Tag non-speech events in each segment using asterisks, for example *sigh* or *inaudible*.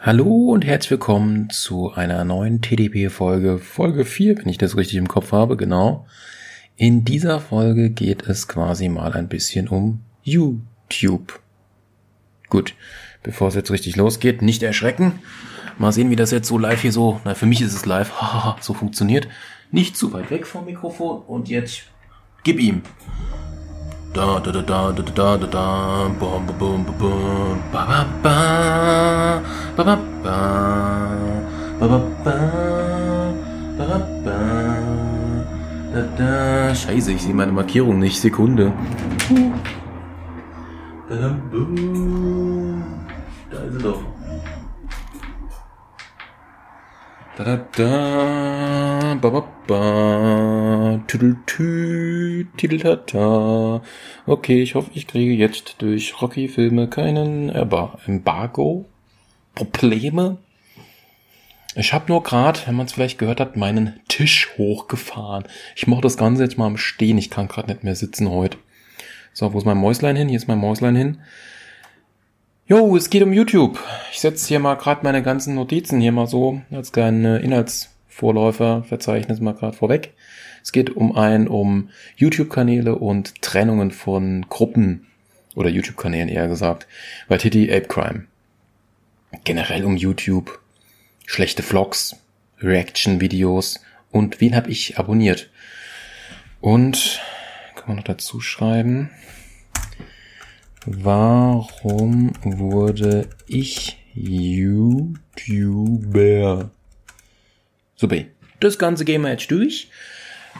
Hallo und herzlich willkommen zu einer neuen TDP-Folge, Folge 4, wenn ich das richtig im Kopf habe, genau. In dieser Folge geht es quasi mal ein bisschen um YouTube. Gut, bevor es jetzt richtig losgeht, nicht erschrecken. Mal sehen, wie das jetzt so live hier so, na für mich ist es live, *laughs* so funktioniert. Nicht zu weit weg vom Mikrofon und jetzt gib ihm. Da da da da da da da da bum bum bum bum ba ba ba ba ba ba ba ba ba ba ba da da Scheiße, ich sehe meine Markierung nicht. Sekunde. Da ist sie doch. Da da da ba ba ba tüdeltü tideltata. Okay, ich hoffe, ich kriege jetzt durch Rocky-Filme keinen Embargo. Probleme. Ich habe nur gerade, wenn man es vielleicht gehört hat, meinen Tisch hochgefahren. Ich mache das Ganze jetzt mal am Stehen. Ich kann gerade nicht mehr sitzen heute. So, wo ist mein Mäuslein hin? Hier ist mein Mäuslein hin. Jo, es geht um YouTube. Ich setze hier mal gerade meine ganzen Notizen hier mal so als kleinen Inhaltsvorläufer, Verzeichnis mal gerade vorweg. Es geht um ein, um YouTube-Kanäle und Trennungen von Gruppen oder YouTube-Kanälen eher gesagt. Bei Titty Ape Crime. Generell um YouTube, schlechte Vlogs, Reaction-Videos und wen habe ich abonniert. Und kann man noch dazu schreiben, Warum wurde ich YouTuber? Super. Das Ganze gehen wir jetzt durch.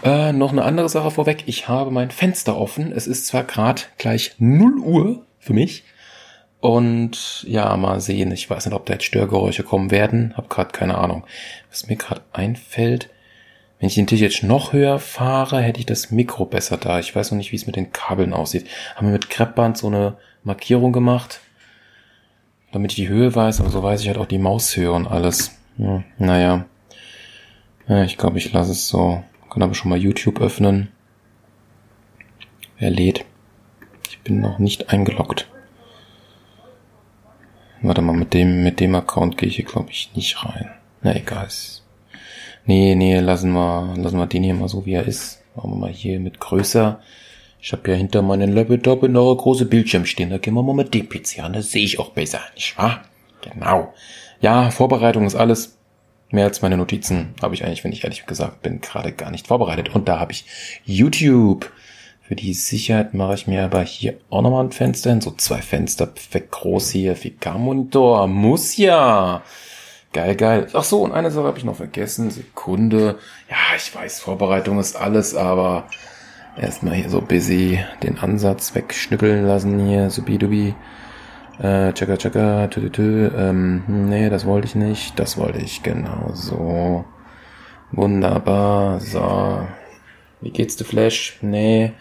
Äh, noch eine andere Sache vorweg. Ich habe mein Fenster offen. Es ist zwar gerade gleich 0 Uhr für mich. Und ja, mal sehen. Ich weiß nicht, ob da jetzt Störgeräusche kommen werden. Hab gerade keine Ahnung. Was mir gerade einfällt, wenn ich den Tisch jetzt noch höher fahre, hätte ich das Mikro besser da. Ich weiß noch nicht, wie es mit den Kabeln aussieht. Haben wir mit Kreppband so eine Markierung gemacht, damit ich die Höhe weiß, aber so weiß ich halt auch die Maushöhe und alles. Ja, naja. Ja, ich glaube, ich lasse es so. Kann aber schon mal YouTube öffnen. Wer lädt? Ich bin noch nicht eingeloggt. Warte mal, mit dem, mit dem Account gehe ich hier, glaube ich, nicht rein. Na egal. Nee, nee, lassen wir, lassen wir den hier mal so, wie er ist. Machen wir mal hier mit größer. Ich habe ja hinter meinen Laptop noch eine große Bildschirm stehen. Da gehen wir mal mit dem PC an. Da sehe ich auch besser, nicht wahr? Genau. Ja, Vorbereitung ist alles. Mehr als meine Notizen habe ich eigentlich, wenn ich ehrlich gesagt bin, gerade gar nicht vorbereitet. Und da habe ich YouTube. Für die Sicherheit mache ich mir aber hier auch nochmal ein Fenster hin. So zwei Fenster, perfekt groß hier. 4K-Monitor. Muss ja. Geil, geil. Ach so, und eine Sache habe ich noch vergessen. Sekunde. Ja, ich weiß, Vorbereitung ist alles, aber erstmal hier so busy den Ansatz wegschnüppeln lassen hier, subidubi. Äh, tschakka, tschakka, tü, tü, tü. Ähm, nee, das wollte ich nicht. Das wollte ich, genau so. Wunderbar, so. Wie geht's, der Flash? Nee.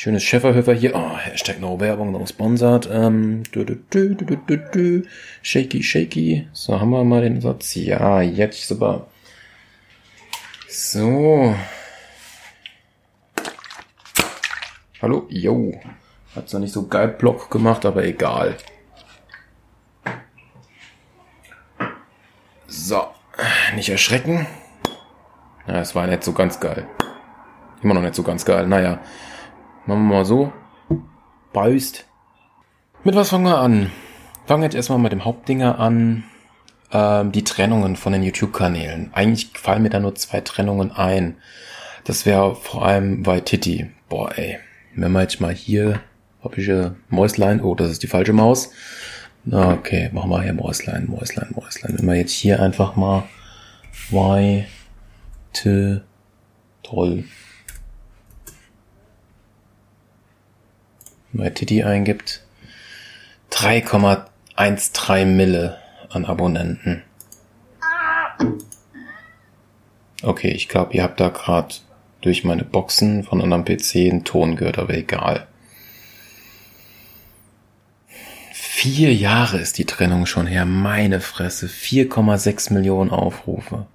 Schönes Schäferhöfer hier. Oh, Hashtag No Werbung, no Sponsored. Ähm, du, du, du. Shaky, shaky. So, haben wir mal den Satz. Ja, jetzt super. So. Hallo? Yo. Hat zwar nicht so geil Block gemacht, aber egal. So. Nicht erschrecken. Na, es war nicht so ganz geil. Immer noch nicht so ganz geil. Naja. Machen wir mal so. Beust. Mit was fangen wir an? Fangen wir jetzt erstmal mit dem Hauptdinger an. Ähm, die Trennungen von den YouTube-Kanälen. Eigentlich fallen mir da nur zwei Trennungen ein. Das wäre vor allem bei Titi. Boah, ey. Wenn wir jetzt mal hier, habe ich ein Mäuslein. Oh, das ist die falsche Maus. Okay, machen wir hier Mäuslein, Mäuslein, Mäuslein. Wenn wir jetzt hier einfach mal weite, toll, Titi eingibt, 3,13 Mille an Abonnenten. Okay, ich glaube, ihr habt da gerade durch meine Boxen von anderen PC einen Ton gehört, aber egal. Vier Jahre ist die Trennung schon her, meine Fresse. 4,6 Millionen Aufrufe.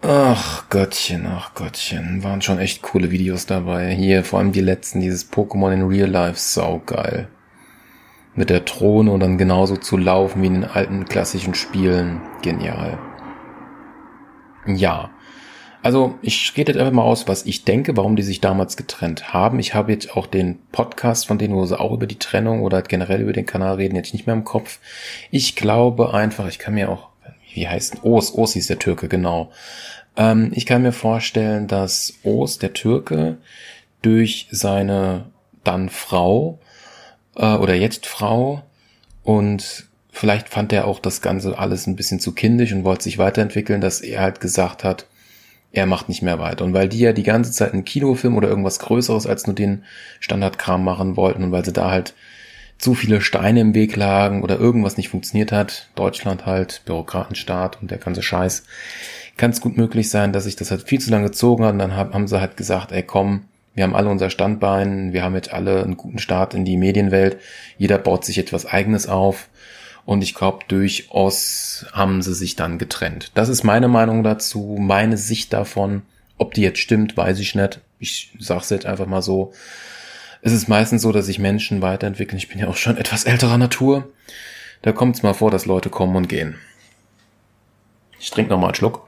Ach Gottchen, ach Gottchen, waren schon echt coole Videos dabei. Hier, vor allem die letzten, dieses Pokémon in Real Life, saugeil. mit der Drohne und dann genauso zu laufen wie in den alten klassischen Spielen. Genial. Ja. Also ich rede jetzt einfach mal aus, was ich denke, warum die sich damals getrennt haben. Ich habe jetzt auch den Podcast von denen, wo sie auch über die Trennung oder generell über den Kanal reden, jetzt nicht mehr im Kopf. Ich glaube einfach, ich kann mir auch, wie heißt Os, Os hieß der Türke, genau. Ähm, ich kann mir vorstellen, dass Os, der Türke, durch seine dann Frau äh, oder jetzt Frau und vielleicht fand er auch das Ganze alles ein bisschen zu kindisch und wollte sich weiterentwickeln, dass er halt gesagt hat, er macht nicht mehr weiter. Und weil die ja die ganze Zeit einen Kinofilm oder irgendwas Größeres als nur den Standardkram machen wollten und weil sie da halt zu viele Steine im Weg lagen oder irgendwas nicht funktioniert hat, Deutschland halt, Bürokratenstaat und der ganze Scheiß, kann es gut möglich sein, dass sich das halt viel zu lange gezogen hat und dann haben sie halt gesagt, ey komm, wir haben alle unser Standbein, wir haben jetzt alle einen guten Start in die Medienwelt, jeder baut sich etwas eigenes auf und ich glaube, durchaus haben sie sich dann getrennt. Das ist meine Meinung dazu, meine Sicht davon. Ob die jetzt stimmt, weiß ich nicht. Ich sag's jetzt einfach mal so. Es ist meistens so, dass sich Menschen weiterentwickeln. Ich bin ja auch schon etwas älterer Natur. Da kommt es mal vor, dass Leute kommen und gehen. Ich trinke noch mal einen Schluck.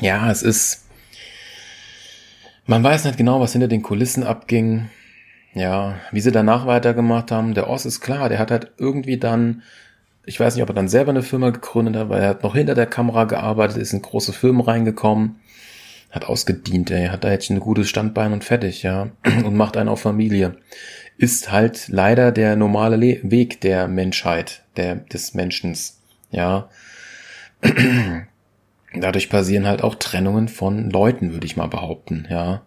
Ja, es ist man weiß nicht genau, was hinter den Kulissen abging. Ja, wie sie danach weitergemacht haben. Der Oss ist klar, der hat halt irgendwie dann, ich weiß nicht, ob er dann selber eine Firma gegründet hat, weil er hat noch hinter der Kamera gearbeitet, ist in große Firmen reingekommen, hat ausgedient, ey, hat da jetzt ein gutes Standbein und fertig, ja, *clears throat* und macht einen auf Familie. Ist halt leider der normale Le Weg der Menschheit, der, des Menschens, ja. *clears throat* Dadurch passieren halt auch Trennungen von Leuten, würde ich mal behaupten, ja.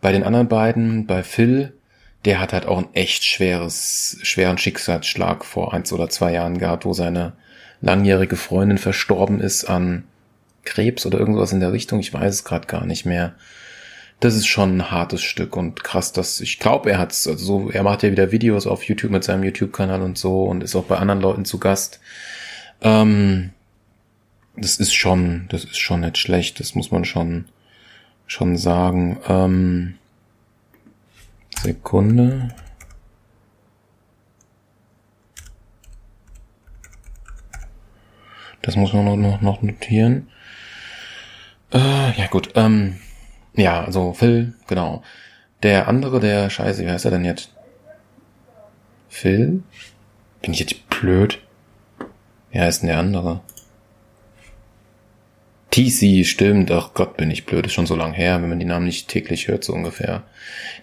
Bei den anderen beiden, bei Phil, der hat halt auch ein echt schweres, schweren Schicksalsschlag vor eins oder zwei Jahren gehabt, wo seine langjährige Freundin verstorben ist an Krebs oder irgendwas in der Richtung. Ich weiß es gerade gar nicht mehr. Das ist schon ein hartes Stück und krass, dass ich glaube, er hat's, also so, er macht ja wieder Videos auf YouTube mit seinem YouTube-Kanal und so und ist auch bei anderen Leuten zu Gast. Ähm, das ist schon, das ist schon nicht schlecht, das muss man schon, schon sagen. Ähm, Sekunde. Das muss man noch, noch notieren. Äh, ja gut, ähm, ja, also Phil, genau. Der andere, der Scheiße, wie heißt er denn jetzt? Phil? Bin ich jetzt blöd? Wie heißt denn der andere? TC, stimmt. Ach Gott, bin ich blöd. Ist schon so lang her, wenn man die Namen nicht täglich hört, so ungefähr.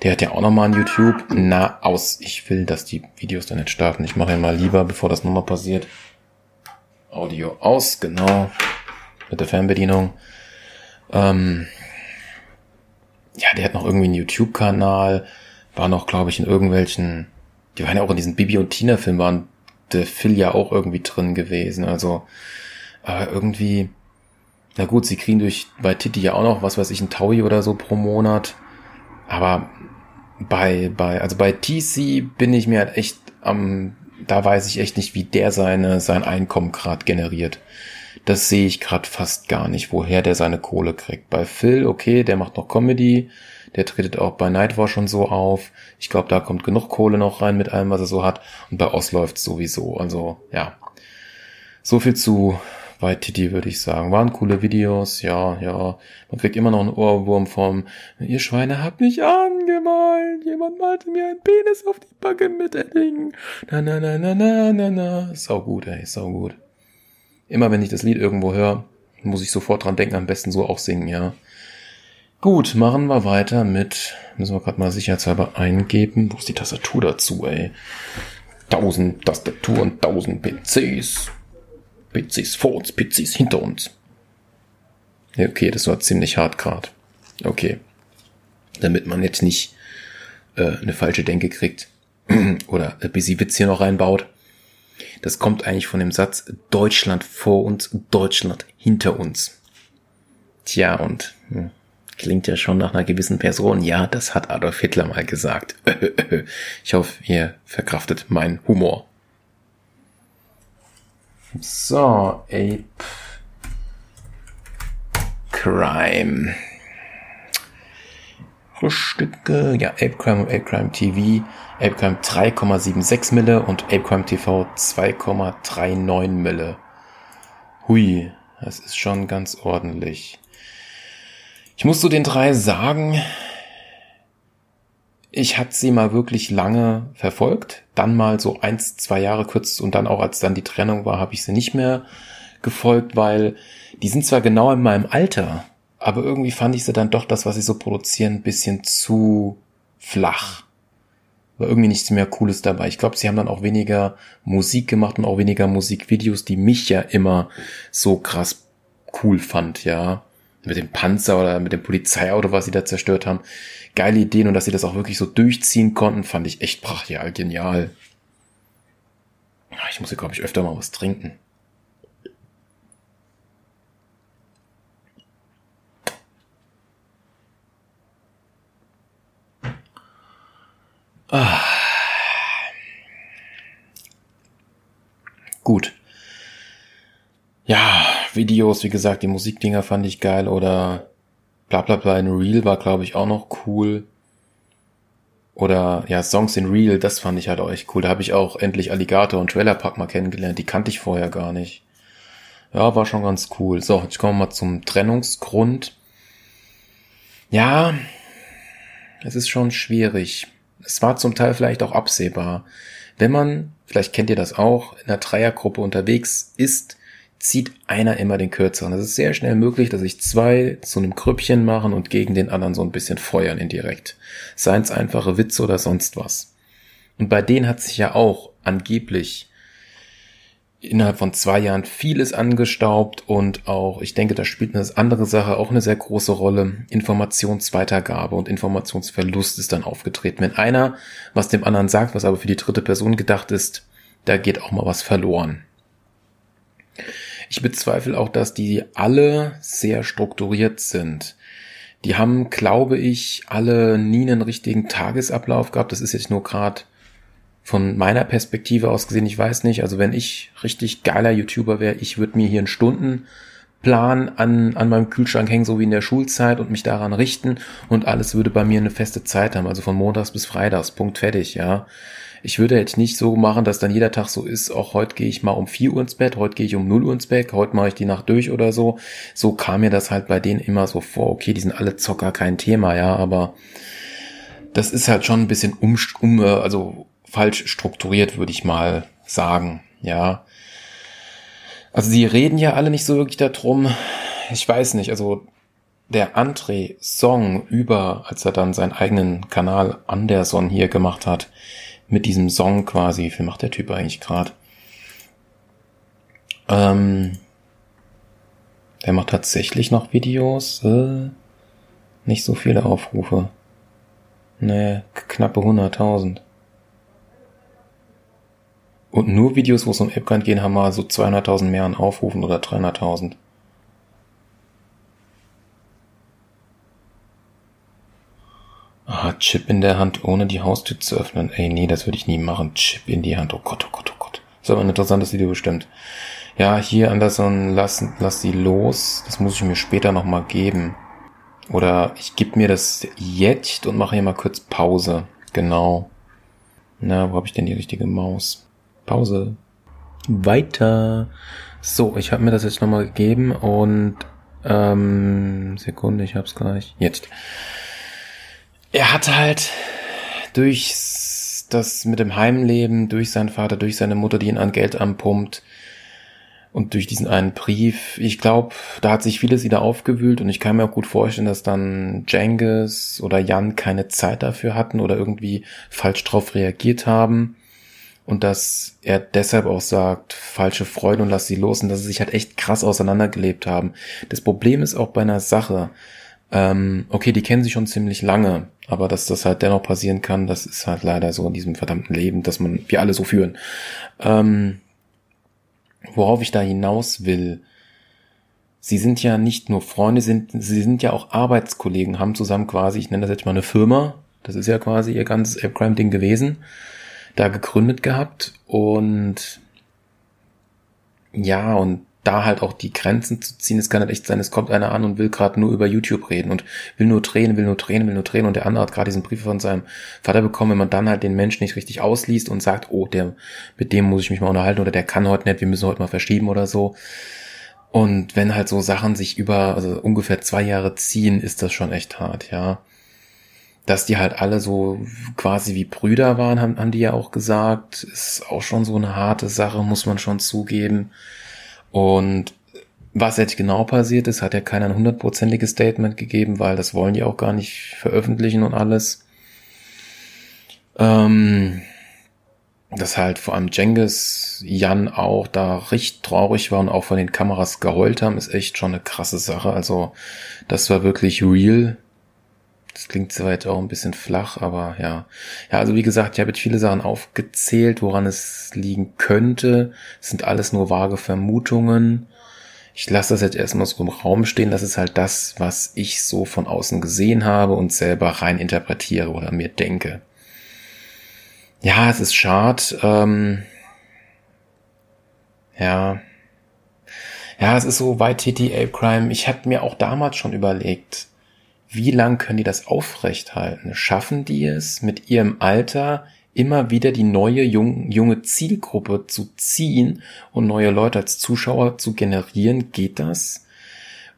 Der hat ja auch nochmal ein YouTube. Na, aus. Ich will, dass die Videos dann nicht starten. Ich mache ja mal lieber, bevor das nochmal passiert. Audio aus, genau. Mit der Fernbedienung. Ähm, ja, der hat noch irgendwie einen YouTube-Kanal. War noch, glaube ich, in irgendwelchen, die waren ja auch in diesen Bibi und Tina-Film, waren der Phil ja auch irgendwie drin gewesen. Also, aber irgendwie, na gut, sie kriegen durch bei Titi ja auch noch, was weiß ich, ein Taui oder so pro Monat. Aber bei, bei, also bei TC bin ich mir halt echt am, da weiß ich echt nicht, wie der seine, sein Einkommen gerade generiert. Das sehe ich gerade fast gar nicht, woher der seine Kohle kriegt. Bei Phil, okay, der macht noch Comedy, der tretet auch bei Nightwatch schon so auf. Ich glaube, da kommt genug Kohle noch rein mit allem, was er so hat. Und bei Oz läuft sowieso. Also, ja. So viel zu bei Titi, würde ich sagen. Waren coole Videos, ja, ja. Man kriegt immer noch einen Ohrwurm vom, ihr Schweine habt mich angemalt. Jemand malte mir einen Penis auf die Backe mit Edding. Na, na, na, na, na, na, na. Sau gut, ey, sau gut. Immer wenn ich das Lied irgendwo höre, muss ich sofort dran denken, am besten so auch singen, ja. Gut, machen wir weiter mit, müssen wir gerade mal sicherheitshalber eingeben. Wo ist die Tastatur dazu, ey? Tausend Tastaturen, tausend PCs. PCs vor uns, PCs hinter uns. Ja, okay, das war ziemlich hart grad. Okay. Damit man jetzt nicht äh, eine falsche Denke kriegt *clears throat* oder ein bisschen Witz hier noch reinbaut. Das kommt eigentlich von dem Satz Deutschland vor uns, Deutschland hinter uns. Tja, und hm, klingt ja schon nach einer gewissen Person. Ja, das hat Adolf Hitler mal gesagt. *laughs* ich hoffe, ihr verkraftet meinen Humor. So, Ape Crime. Stücke. Ja, Apecrime und Apecrime TV. Apecrime 3,76 Mille und Apecrime TV 2,39 Mille. Hui, das ist schon ganz ordentlich. Ich muss zu den drei sagen, ich hatte sie mal wirklich lange verfolgt, dann mal so eins, zwei Jahre kurz und dann auch als dann die Trennung war, habe ich sie nicht mehr gefolgt, weil die sind zwar genau in meinem Alter, aber irgendwie fand ich sie dann doch das, was sie so produzieren, ein bisschen zu flach. War irgendwie nichts mehr Cooles dabei. Ich glaube, sie haben dann auch weniger Musik gemacht und auch weniger Musikvideos, die mich ja immer so krass cool fand, ja. Mit dem Panzer oder mit dem Polizeiauto, was sie da zerstört haben. Geile Ideen und dass sie das auch wirklich so durchziehen konnten, fand ich echt brachial genial. Ich muss ja, glaube ich, öfter mal was trinken. Ah. Gut. Ja, Videos, wie gesagt, die Musikdinger fand ich geil oder bla bla bla in Real war, glaube ich, auch noch cool. Oder ja, Songs in Real, das fand ich halt auch echt cool. Da habe ich auch endlich Alligator und Trailer Park mal kennengelernt. Die kannte ich vorher gar nicht. Ja, war schon ganz cool. So, jetzt kommen wir mal zum Trennungsgrund. Ja, es ist schon schwierig es war zum Teil vielleicht auch absehbar. Wenn man, vielleicht kennt ihr das auch, in einer Dreiergruppe unterwegs ist, zieht einer immer den kürzeren. Es ist sehr schnell möglich, dass sich zwei zu einem Krüppchen machen und gegen den anderen so ein bisschen feuern indirekt. Seien es einfache Witze oder sonst was. Und bei denen hat sich ja auch angeblich innerhalb von zwei Jahren vieles angestaubt und auch, ich denke, da spielt eine andere Sache auch eine sehr große Rolle. Informationsweitergabe und Informationsverlust ist dann aufgetreten. Wenn einer was dem anderen sagt, was aber für die dritte Person gedacht ist, da geht auch mal was verloren. Ich bezweifle auch, dass die alle sehr strukturiert sind. Die haben, glaube ich, alle nie einen richtigen Tagesablauf gehabt. Das ist jetzt nur gerade von meiner Perspektive aus gesehen, ich weiß nicht, also wenn ich richtig geiler YouTuber wäre, ich würde mir hier einen Stundenplan an, an meinem Kühlschrank hängen, so wie in der Schulzeit und mich daran richten und alles würde bei mir eine feste Zeit haben, also von Montags bis Freitags, Punkt fertig, ja. Ich würde jetzt nicht so machen, dass dann jeder Tag so ist, auch heute gehe ich mal um 4 Uhr ins Bett, heute gehe ich um 0 Uhr ins Bett, heute mache ich die Nacht durch oder so. So kam mir das halt bei denen immer so vor, okay, die sind alle Zocker, kein Thema, ja, aber das ist halt schon ein bisschen um, um also falsch strukturiert, würde ich mal sagen, ja. Also sie reden ja alle nicht so wirklich darum. Ich weiß nicht, also der André-Song über, als er dann seinen eigenen Kanal Anderson hier gemacht hat, mit diesem Song quasi, wie viel macht der Typ eigentlich gerade? Ähm, der macht tatsächlich noch Videos, äh, nicht so viele Aufrufe. Nee, knappe 100.000. Und nur Videos, wo es um AppGrind gehen, haben mal so 200.000 mehr an Aufrufen oder 300.000. Ah, Chip in der Hand, ohne die Haustür zu öffnen. Ey, nee, das würde ich nie machen. Chip in die Hand. Oh Gott, oh Gott, oh Gott. Das ist aber ein interessantes Video bestimmt. Ja, hier Anderson, lass, lass sie los. Das muss ich mir später nochmal geben. Oder ich gebe mir das jetzt und mache hier mal kurz Pause. Genau. Na, wo habe ich denn die richtige Maus? Pause. Weiter. So, ich habe mir das jetzt nochmal gegeben und ähm, Sekunde, ich hab's gleich. Jetzt. Er hat halt durch das mit dem Heimleben, durch seinen Vater, durch seine Mutter, die ihn an Geld anpumpt und durch diesen einen Brief, ich glaube, da hat sich vieles wieder aufgewühlt und ich kann mir auch gut vorstellen, dass dann Jengis oder Jan keine Zeit dafür hatten oder irgendwie falsch drauf reagiert haben und dass er deshalb auch sagt, falsche Freude und lass sie los und dass sie sich halt echt krass auseinandergelebt haben. Das Problem ist auch bei einer Sache, ähm, okay, die kennen sich schon ziemlich lange, aber dass das halt dennoch passieren kann, das ist halt leider so in diesem verdammten Leben, dass man, wir alle so führen. Ähm, worauf ich da hinaus will, sie sind ja nicht nur Freunde, sind, sie sind ja auch Arbeitskollegen, haben zusammen quasi, ich nenne das jetzt mal eine Firma, das ist ja quasi ihr ganzes App-Crime-Ding gewesen da gegründet gehabt und ja, und da halt auch die Grenzen zu ziehen. Es kann halt echt sein, es kommt einer an und will gerade nur über YouTube reden und will nur drehen, will nur drehen, will nur drehen und der andere hat gerade diesen Brief von seinem Vater bekommen, wenn man dann halt den Menschen nicht richtig ausliest und sagt, oh, der, mit dem muss ich mich mal unterhalten oder der kann heute nicht, wir müssen heute mal verschieben oder so. Und wenn halt so Sachen sich über, also ungefähr zwei Jahre ziehen, ist das schon echt hart, ja. Dass die halt alle so quasi wie Brüder waren, haben, haben die ja auch gesagt, ist auch schon so eine harte Sache, muss man schon zugeben. Und was jetzt genau passiert ist, hat ja keiner ein hundertprozentiges Statement gegeben, weil das wollen die auch gar nicht veröffentlichen und alles. Ähm, dass halt vor allem Jengis, Jan auch da richtig traurig war und auch von den Kameras geheult haben, ist echt schon eine krasse Sache. Also das war wirklich real. Das klingt jetzt auch ein bisschen flach, aber ja. Ja, also wie gesagt, ich habe jetzt viele Sachen aufgezählt, woran es liegen könnte. Es sind alles nur vage Vermutungen. Ich lasse das jetzt erstmal so im Raum stehen. Das ist halt das, was ich so von außen gesehen habe und selber rein interpretiere oder mir denke. Ja, es ist schade. Ähm, ja. Ja, es ist so weit TTA Crime. Ich hatte mir auch damals schon überlegt, wie lang können die das aufrecht halten? Schaffen die es mit ihrem Alter immer wieder die neue jung, junge Zielgruppe zu ziehen und neue Leute als Zuschauer zu generieren? Geht das?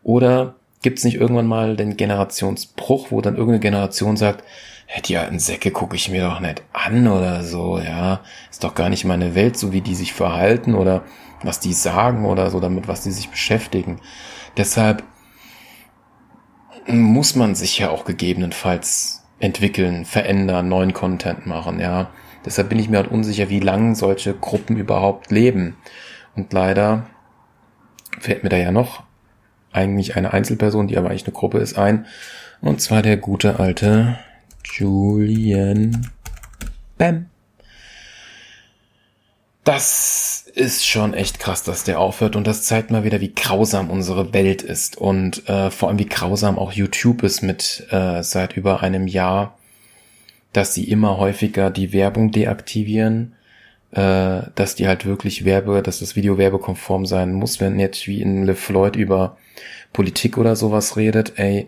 Oder gibt es nicht irgendwann mal den Generationsbruch, wo dann irgendeine Generation sagt, die alten Säcke gucke ich mir doch nicht an oder so, ja. Ist doch gar nicht meine Welt, so wie die sich verhalten oder was die sagen oder so, damit was die sich beschäftigen. Deshalb muss man sich ja auch gegebenenfalls entwickeln, verändern, neuen Content machen, ja. Deshalb bin ich mir halt unsicher, wie lang solche Gruppen überhaupt leben. Und leider fällt mir da ja noch eigentlich eine Einzelperson, die aber eigentlich eine Gruppe ist, ein. Und zwar der gute alte Julian Bam. Das ist schon echt krass, dass der aufhört und das zeigt mal wieder, wie grausam unsere Welt ist und äh, vor allem wie grausam auch YouTube ist mit äh, seit über einem Jahr, dass sie immer häufiger die Werbung deaktivieren, äh, dass die halt wirklich Werbe, dass das Video werbekonform sein muss, wenn jetzt wie in Le Floyd über Politik oder sowas redet, ey,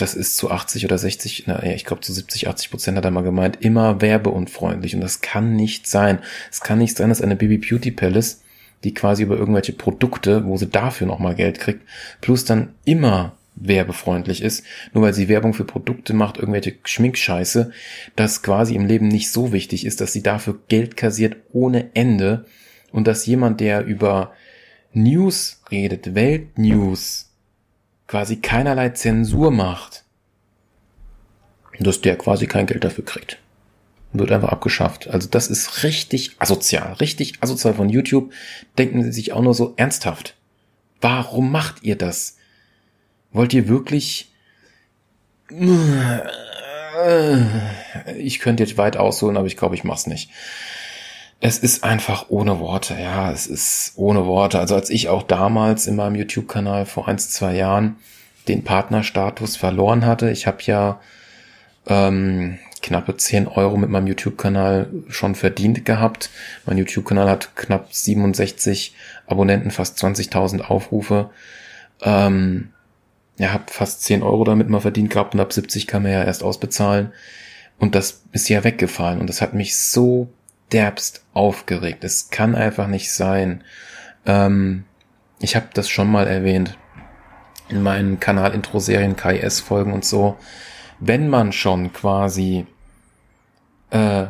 das ist zu 80 oder 60, na, ich glaube zu 70, 80 Prozent hat er mal gemeint, immer werbeunfreundlich. Und das kann nicht sein. Es kann nicht sein, dass eine Baby Beauty Palace, die quasi über irgendwelche Produkte, wo sie dafür nochmal Geld kriegt, plus dann immer werbefreundlich ist, nur weil sie Werbung für Produkte macht, irgendwelche Schminkscheiße, das quasi im Leben nicht so wichtig ist, dass sie dafür Geld kassiert ohne Ende und dass jemand, der über News redet, Weltnews, quasi keinerlei Zensur macht, dass der quasi kein Geld dafür kriegt. Wird einfach abgeschafft. Also das ist richtig asozial. Richtig asozial von YouTube. Denken sie sich auch nur so ernsthaft. Warum macht ihr das? Wollt ihr wirklich... Ich könnte jetzt weit ausholen, aber ich glaube, ich mach's nicht es ist einfach ohne Worte, ja, es ist ohne Worte. Also als ich auch damals in meinem YouTube-Kanal vor ein, zwei Jahren den Partnerstatus verloren hatte, ich habe ja ähm, knappe 10 Euro mit meinem YouTube-Kanal schon verdient gehabt. Mein YouTube-Kanal hat knapp 67 Abonnenten, fast 20.000 Aufrufe. Ähm, ja, hab fast 10 Euro damit mal verdient gehabt und ab 70 kann man ja erst ausbezahlen. Und das ist ja weggefallen und das hat mich so derbst aufgeregt. Es kann einfach nicht sein. Ähm, ich habe das schon mal erwähnt in meinen Kanal-Intro-Serien, KIS-Folgen und so. Wenn man schon quasi äh,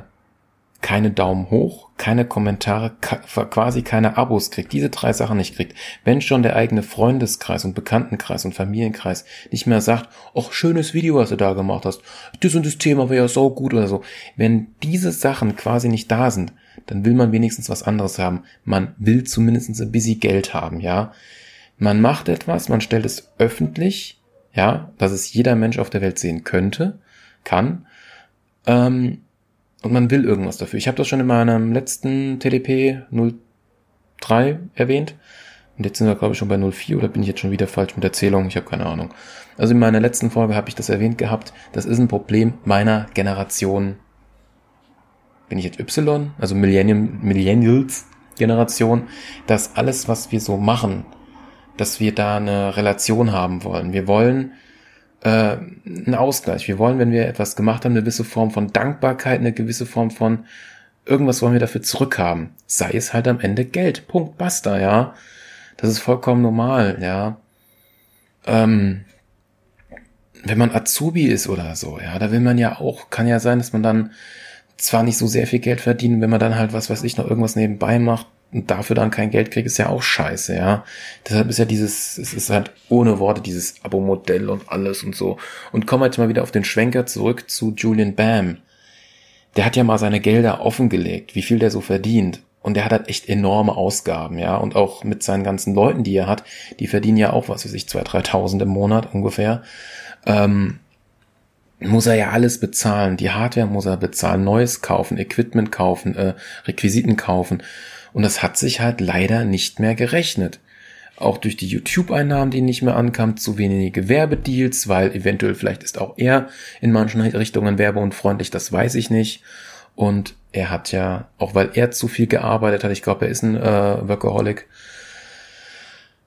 keine Daumen hoch, keine Kommentare, quasi keine Abos kriegt, diese drei Sachen nicht kriegt, wenn schon der eigene Freundeskreis und Bekanntenkreis und Familienkreis nicht mehr sagt, ach, schönes Video, was du da gemacht hast, das und das Thema wäre ja so gut oder so, wenn diese Sachen quasi nicht da sind, dann will man wenigstens was anderes haben. Man will zumindest ein bisschen Geld haben, ja. Man macht etwas, man stellt es öffentlich, ja, dass es jeder Mensch auf der Welt sehen könnte, kann, ähm, und man will irgendwas dafür. Ich habe das schon in meinem letzten TDP 03 erwähnt. Und jetzt sind wir, glaube ich, schon bei 04 oder bin ich jetzt schon wieder falsch mit Erzählung? Ich habe keine Ahnung. Also in meiner letzten Folge habe ich das erwähnt gehabt. Das ist ein Problem meiner Generation. Bin ich jetzt Y, also Millennium, Millennials, Generation, dass alles, was wir so machen, dass wir da eine Relation haben wollen. Wir wollen äh, einen Ausgleich. Wir wollen, wenn wir etwas gemacht haben, eine gewisse Form von Dankbarkeit, eine gewisse Form von irgendwas wollen wir dafür zurückhaben. Sei es halt am Ende Geld. Punkt, basta, ja. Das ist vollkommen normal, ja. Ähm, wenn man Azubi ist oder so, ja, da will man ja auch, kann ja sein, dass man dann zwar nicht so sehr viel Geld verdient, wenn man dann halt, was weiß ich, noch irgendwas nebenbei macht dafür dann kein Geld kriegt, ist ja auch scheiße, ja. Deshalb ist ja dieses, es ist halt ohne Worte dieses Abo-Modell und alles und so. Und kommen jetzt mal wieder auf den Schwenker zurück zu Julian Bam. Der hat ja mal seine Gelder offengelegt, wie viel der so verdient. Und der hat halt echt enorme Ausgaben, ja. Und auch mit seinen ganzen Leuten, die er hat, die verdienen ja auch, was weiß ich, 2.000, 3.000 im Monat ungefähr. Ähm, muss er ja alles bezahlen. Die Hardware muss er bezahlen, Neues kaufen, Equipment kaufen, äh, Requisiten kaufen. Und das hat sich halt leider nicht mehr gerechnet. Auch durch die YouTube-Einnahmen, die nicht mehr ankamen, zu wenige Werbedeals, weil eventuell vielleicht ist auch er in manchen Richtungen werbeunfreundlich, das weiß ich nicht. Und er hat ja, auch weil er zu viel gearbeitet hat, ich glaube, er ist ein äh, Workaholic,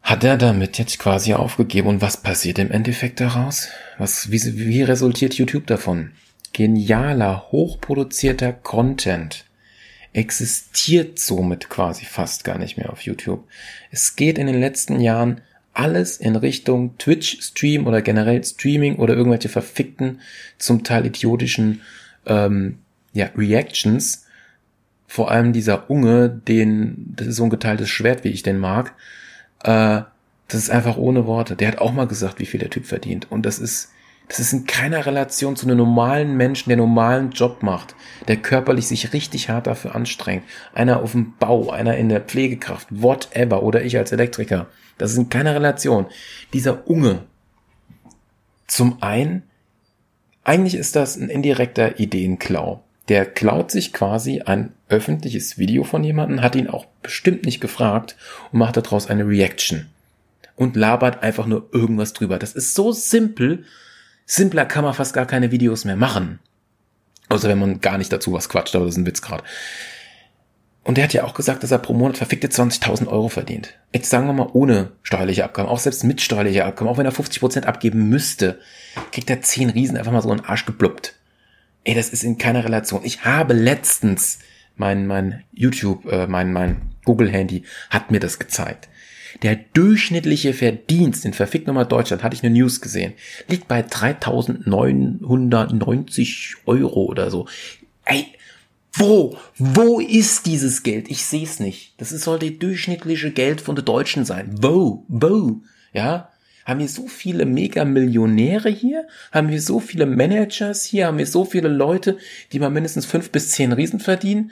hat er damit jetzt quasi aufgegeben. Und was passiert im Endeffekt daraus? Was, wie, wie resultiert YouTube davon? Genialer, hochproduzierter Content existiert somit quasi fast gar nicht mehr auf YouTube. Es geht in den letzten Jahren alles in Richtung Twitch-Stream oder generell Streaming oder irgendwelche verfickten, zum Teil idiotischen ähm, ja, Reactions. Vor allem dieser Unge, den, das ist so ein geteiltes Schwert, wie ich den mag. Äh, das ist einfach ohne Worte. Der hat auch mal gesagt, wie viel der Typ verdient. Und das ist, das ist in keiner Relation zu einem normalen Menschen, der normalen Job macht, der körperlich sich richtig hart dafür anstrengt. Einer auf dem Bau, einer in der Pflegekraft, whatever, oder ich als Elektriker. Das ist in keiner Relation. Dieser Unge, zum einen, eigentlich ist das ein indirekter Ideenklau. Der klaut sich quasi ein öffentliches Video von jemandem, hat ihn auch bestimmt nicht gefragt und macht daraus eine Reaction und labert einfach nur irgendwas drüber. Das ist so simpel. Simpler kann man fast gar keine Videos mehr machen. Außer wenn man gar nicht dazu was quatscht, aber das ist ein Witz gerade. Und er hat ja auch gesagt, dass er pro Monat verfickte 20.000 Euro verdient. Jetzt sagen wir mal ohne steuerliche Abgaben, auch selbst mit steuerlicher Abgaben, auch wenn er 50 Prozent abgeben müsste, kriegt er 10 Riesen einfach mal so einen Arsch gebluppt. Ey, das ist in keiner Relation. Ich habe letztens mein, mein YouTube, äh, mein, mein Google-Handy hat mir das gezeigt. Der durchschnittliche Verdienst in verfickt nochmal Deutschland, hatte ich eine News gesehen, liegt bei 3990 Euro oder so. Ey, wo? Wo ist dieses Geld? Ich sehe es nicht. Das soll der durchschnittliche Geld von den Deutschen sein. Wo? Wo? Ja? Haben wir so viele Mega-Millionäre hier? Haben wir so viele Managers hier? Haben wir so viele Leute, die mal mindestens fünf bis zehn Riesen verdienen?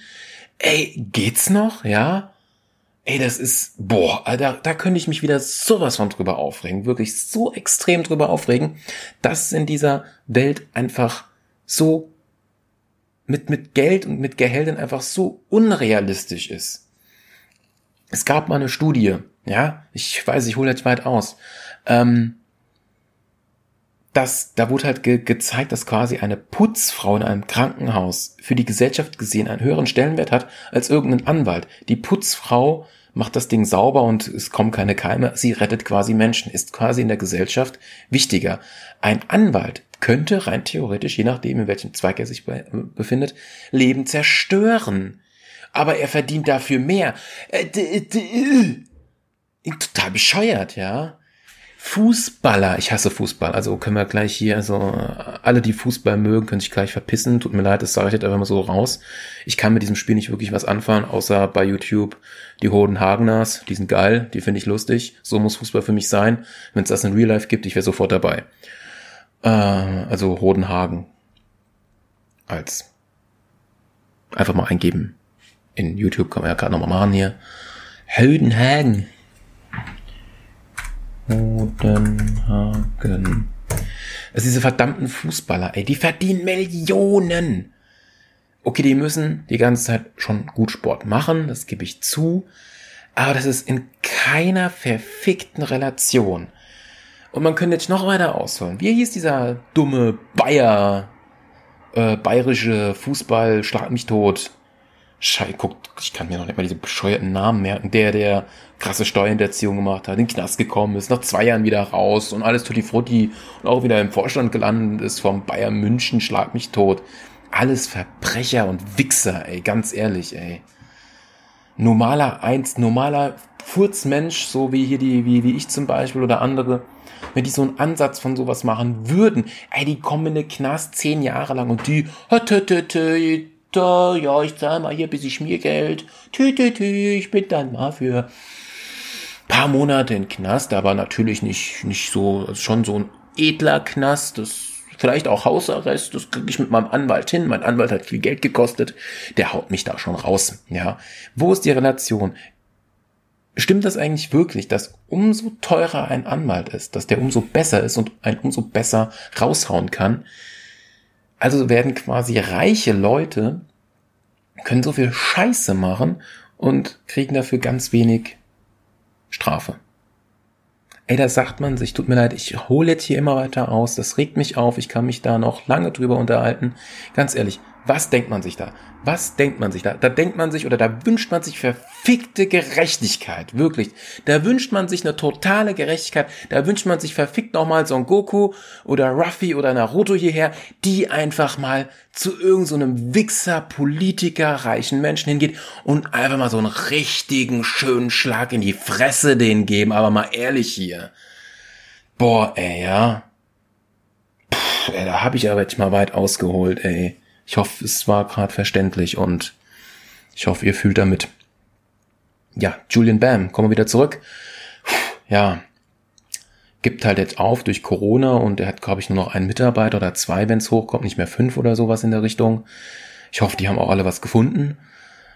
Ey, geht's noch? Ja? Ey, das ist, boah, da, da könnte ich mich wieder sowas von drüber aufregen. Wirklich so extrem drüber aufregen, dass in dieser Welt einfach so mit, mit Geld und mit Gehältern einfach so unrealistisch ist. Es gab mal eine Studie, ja, ich weiß, ich hole jetzt weit aus, ähm, dass, da wurde halt ge gezeigt, dass quasi eine Putzfrau in einem Krankenhaus für die Gesellschaft gesehen einen höheren Stellenwert hat als irgendein Anwalt. Die Putzfrau macht das Ding sauber und es kommen keine Keime. Sie rettet quasi Menschen, ist quasi in der Gesellschaft wichtiger. Ein Anwalt könnte rein theoretisch, je nachdem, in welchem Zweig er sich be befindet, Leben zerstören. Aber er verdient dafür mehr. Äh, äh, total bescheuert, ja. Fußballer, ich hasse Fußball, also können wir gleich hier, also alle, die Fußball mögen, können sich gleich verpissen. Tut mir leid, das sage ich jetzt einfach mal so raus. Ich kann mit diesem Spiel nicht wirklich was anfangen, außer bei YouTube die Hoden Hageners, die sind geil, die finde ich lustig. So muss Fußball für mich sein. Wenn es das in Real Life gibt, ich wäre sofort dabei. Äh, also Hodenhagen als einfach mal eingeben. In YouTube kann man ja gerade nochmal machen hier. Hodenhagen. Hodenhagen. Also diese verdammten Fußballer, ey, die verdienen Millionen. Okay, die müssen die ganze Zeit schon gut Sport machen, das gebe ich zu. Aber das ist in keiner verfickten Relation. Und man könnte jetzt noch weiter ausholen. Wie hieß dieser dumme Bayer, äh, bayerische Fußball, schlag mich tot, Schei, guckt, ich kann mir noch nicht mal diese bescheuerten Namen merken. Der, der krasse Steuerhinterziehung gemacht hat, in den Knast gekommen ist, nach zwei Jahren wieder raus und alles tutti frutti und auch wieder im Vorstand gelandet ist vom Bayern München, schlag mich tot. Alles Verbrecher und Wichser, ey, ganz ehrlich, ey. Normaler eins, normaler Furzmensch, so wie hier die, wie, wie ich zum Beispiel oder andere, wenn die so einen Ansatz von sowas machen würden, ey, die kommen in den Knast zehn Jahre lang und die, da, ja, ich zahle mal hier ein bisschen Schmiergeld. Tü, tü, tü, ich bin dann mal für paar Monate in Knast, aber natürlich nicht, nicht so, schon so ein edler Knast, das vielleicht auch Hausarrest, das kriege ich mit meinem Anwalt hin. Mein Anwalt hat viel Geld gekostet, der haut mich da schon raus. Ja, wo ist die Relation? Stimmt das eigentlich wirklich, dass umso teurer ein Anwalt ist, dass der umso besser ist und ein umso besser raushauen kann? Also werden quasi reiche Leute, können so viel Scheiße machen und kriegen dafür ganz wenig Strafe. Ey, da sagt man sich, tut mir leid, ich hole jetzt hier immer weiter aus, das regt mich auf, ich kann mich da noch lange drüber unterhalten. Ganz ehrlich, was denkt man sich da? Was denkt man sich da? Da denkt man sich oder da wünscht man sich verfickte Gerechtigkeit. Wirklich. Da wünscht man sich eine totale Gerechtigkeit. Da wünscht man sich verfickt nochmal so ein Goku oder Ruffy oder Naruto hierher, die einfach mal zu irgendeinem so Wichser, Politiker, reichen Menschen hingeht und einfach mal so einen richtigen schönen Schlag in die Fresse den geben. Aber mal ehrlich hier. Boah, ey, ja. Puh, ey, da hab ich aber jetzt mal weit ausgeholt, ey. Ich hoffe, es war gerade verständlich und ich hoffe, ihr fühlt damit. Ja, Julian Bam, kommen wir wieder zurück. Ja, gibt halt jetzt auf durch Corona und er hat, glaube ich, nur noch einen Mitarbeiter oder zwei, wenn es hochkommt, nicht mehr fünf oder sowas in der Richtung. Ich hoffe, die haben auch alle was gefunden.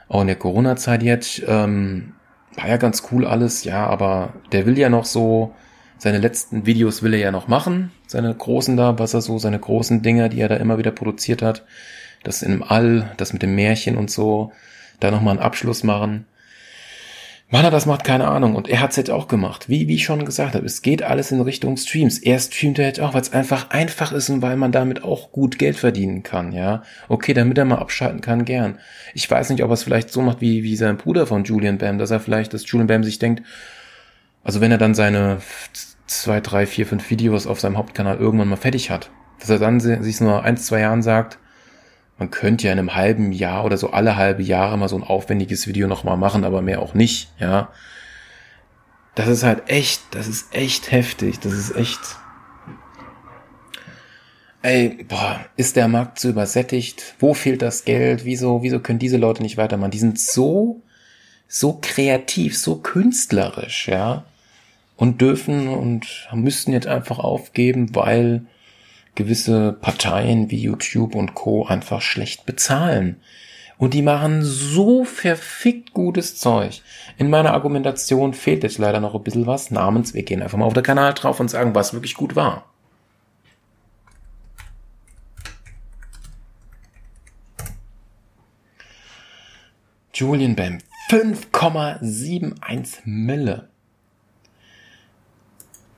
Auch in der Corona-Zeit jetzt. Ähm, war ja ganz cool alles, ja, aber der will ja noch so, seine letzten Videos will er ja noch machen, seine großen da, was er so, seine großen Dinger, die er da immer wieder produziert hat das im All, das mit dem Märchen und so, da nochmal einen Abschluss machen. Wann er das macht, keine Ahnung. Und er hat es jetzt auch gemacht. Wie, wie ich schon gesagt habe, es geht alles in Richtung Streams. Er streamt ja jetzt auch, weil es einfach einfach ist und weil man damit auch gut Geld verdienen kann, ja. Okay, damit er mal abschalten kann, gern. Ich weiß nicht, ob er es vielleicht so macht wie, wie sein Bruder von Julian Bam, dass er vielleicht, dass Julian Bam sich denkt, also wenn er dann seine zwei, drei, vier, fünf Videos auf seinem Hauptkanal irgendwann mal fertig hat, dass er dann sich nur eins, zwei Jahren sagt, man könnte ja in einem halben Jahr oder so alle halbe Jahre mal so ein aufwendiges Video nochmal machen, aber mehr auch nicht, ja. Das ist halt echt, das ist echt heftig, das ist echt. Ey, boah, ist der Markt zu übersättigt? Wo fehlt das Geld? Wieso, wieso können diese Leute nicht weitermachen? Die sind so, so kreativ, so künstlerisch, ja. Und dürfen und müssten jetzt einfach aufgeben, weil gewisse Parteien wie YouTube und Co. einfach schlecht bezahlen. Und die machen so verfickt gutes Zeug. In meiner Argumentation fehlt jetzt leider noch ein bisschen was. Namens, wir gehen einfach mal auf den Kanal drauf und sagen, was wirklich gut war. Julian Bam, 5,71 Mille.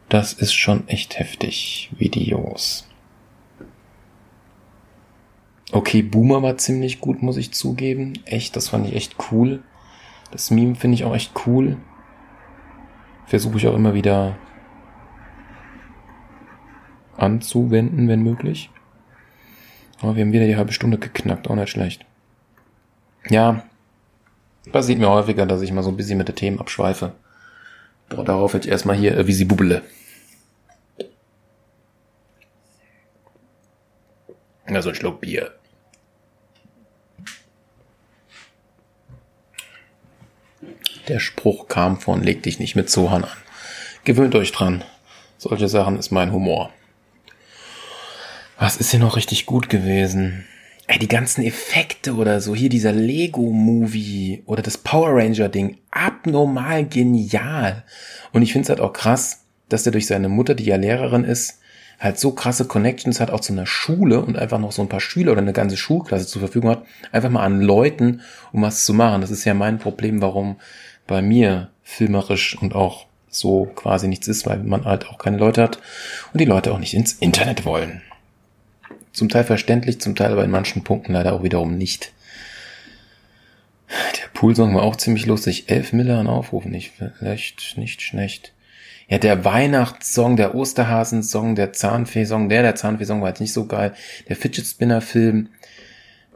Das ist schon echt heftig. Videos. Okay, Boomer war ziemlich gut, muss ich zugeben. Echt, das fand ich echt cool. Das Meme finde ich auch echt cool. Versuche ich auch immer wieder anzuwenden, wenn möglich. Aber wir haben wieder die halbe Stunde geknackt, auch nicht schlecht. Ja, passiert mir häufiger, dass ich mal so ein bisschen mit den Themen abschweife. Boah, darauf jetzt erstmal hier, äh, wie sie bubbele. Also ein Schluck Bier. Der Spruch kam von leg dich nicht mit Zohan an. Gewöhnt euch dran. Solche Sachen ist mein Humor. Was ist hier noch richtig gut gewesen? Ey, die ganzen Effekte oder so, hier dieser Lego-Movie oder das Power Ranger-Ding, abnormal genial. Und ich finde es halt auch krass, dass der durch seine Mutter, die ja Lehrerin ist, halt so krasse Connections hat auch zu einer Schule und einfach noch so ein paar Schüler oder eine ganze Schulklasse zur Verfügung hat, einfach mal an Leuten, um was zu machen. Das ist ja mein Problem, warum bei mir filmerisch und auch so quasi nichts ist, weil man halt auch keine Leute hat und die Leute auch nicht ins Internet wollen. Zum Teil verständlich, zum Teil aber in manchen Punkten leider auch wiederum nicht. Poolsong war auch ziemlich lustig. Elf Miller an Aufrufen, nicht vielleicht nicht schlecht. Ja, der Weihnachtssong, der Osterhasensong, der Zahnfee-Song, der, der Zahnfee-Song war jetzt nicht so geil. Der Fidget Spinner-Film,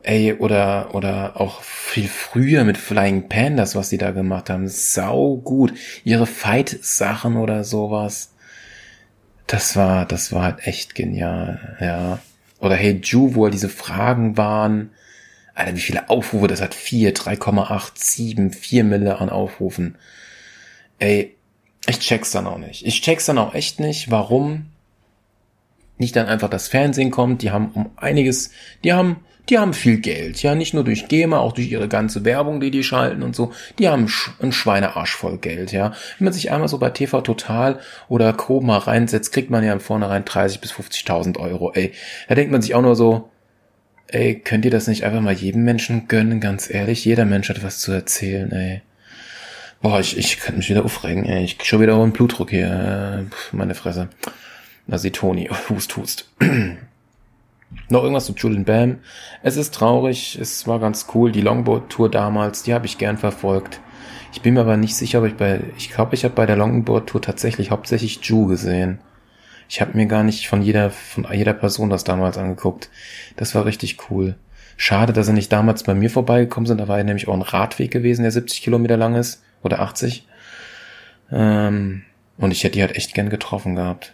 ey, oder, oder auch viel früher mit Flying Pandas, was die da gemacht haben. Sau gut. Ihre Fight-Sachen oder sowas. Das war, das war halt echt genial, ja. Oder Hey Ju, wo diese Fragen waren. Alter, wie viele Aufrufe das hat? 4, 3,8, 7, 4 Mille an Aufrufen. Ey, ich check's dann auch nicht. Ich check's dann auch echt nicht, warum nicht dann einfach das Fernsehen kommt. Die haben um einiges, die haben, die haben viel Geld. Ja, nicht nur durch GEMA, auch durch ihre ganze Werbung, die die schalten und so. Die haben einen Schweinearsch voll Geld, ja. Wenn man sich einmal so bei TV Total oder Co. mal reinsetzt, kriegt man ja im Vornherein 30 bis 50.000 Euro, ey. Da denkt man sich auch nur so, ey, könnt ihr das nicht einfach mal jedem Menschen gönnen, ganz ehrlich? Jeder Mensch hat was zu erzählen, ey. Boah, ich, ich könnte mich wieder aufregen, ey. Ich schon wieder einen Blutdruck hier. Äh, meine Fresse. Na, sie Toni. *laughs* Hust, hust. *clears throat* Noch irgendwas zu Julian Bam. Es ist traurig. Es war ganz cool. Die Longboard-Tour damals, die habe ich gern verfolgt. Ich bin mir aber nicht sicher, ob ich bei, ich glaube, ich habe bei der Longboard-Tour tatsächlich hauptsächlich Ju gesehen. Ich habe mir gar nicht von jeder, von jeder Person das damals angeguckt. Das war richtig cool. Schade, dass sie nicht damals bei mir vorbeigekommen sind. Da war ja nämlich auch ein Radweg gewesen, der 70 Kilometer lang ist oder 80. Ähm, und ich hätte die halt echt gern getroffen gehabt.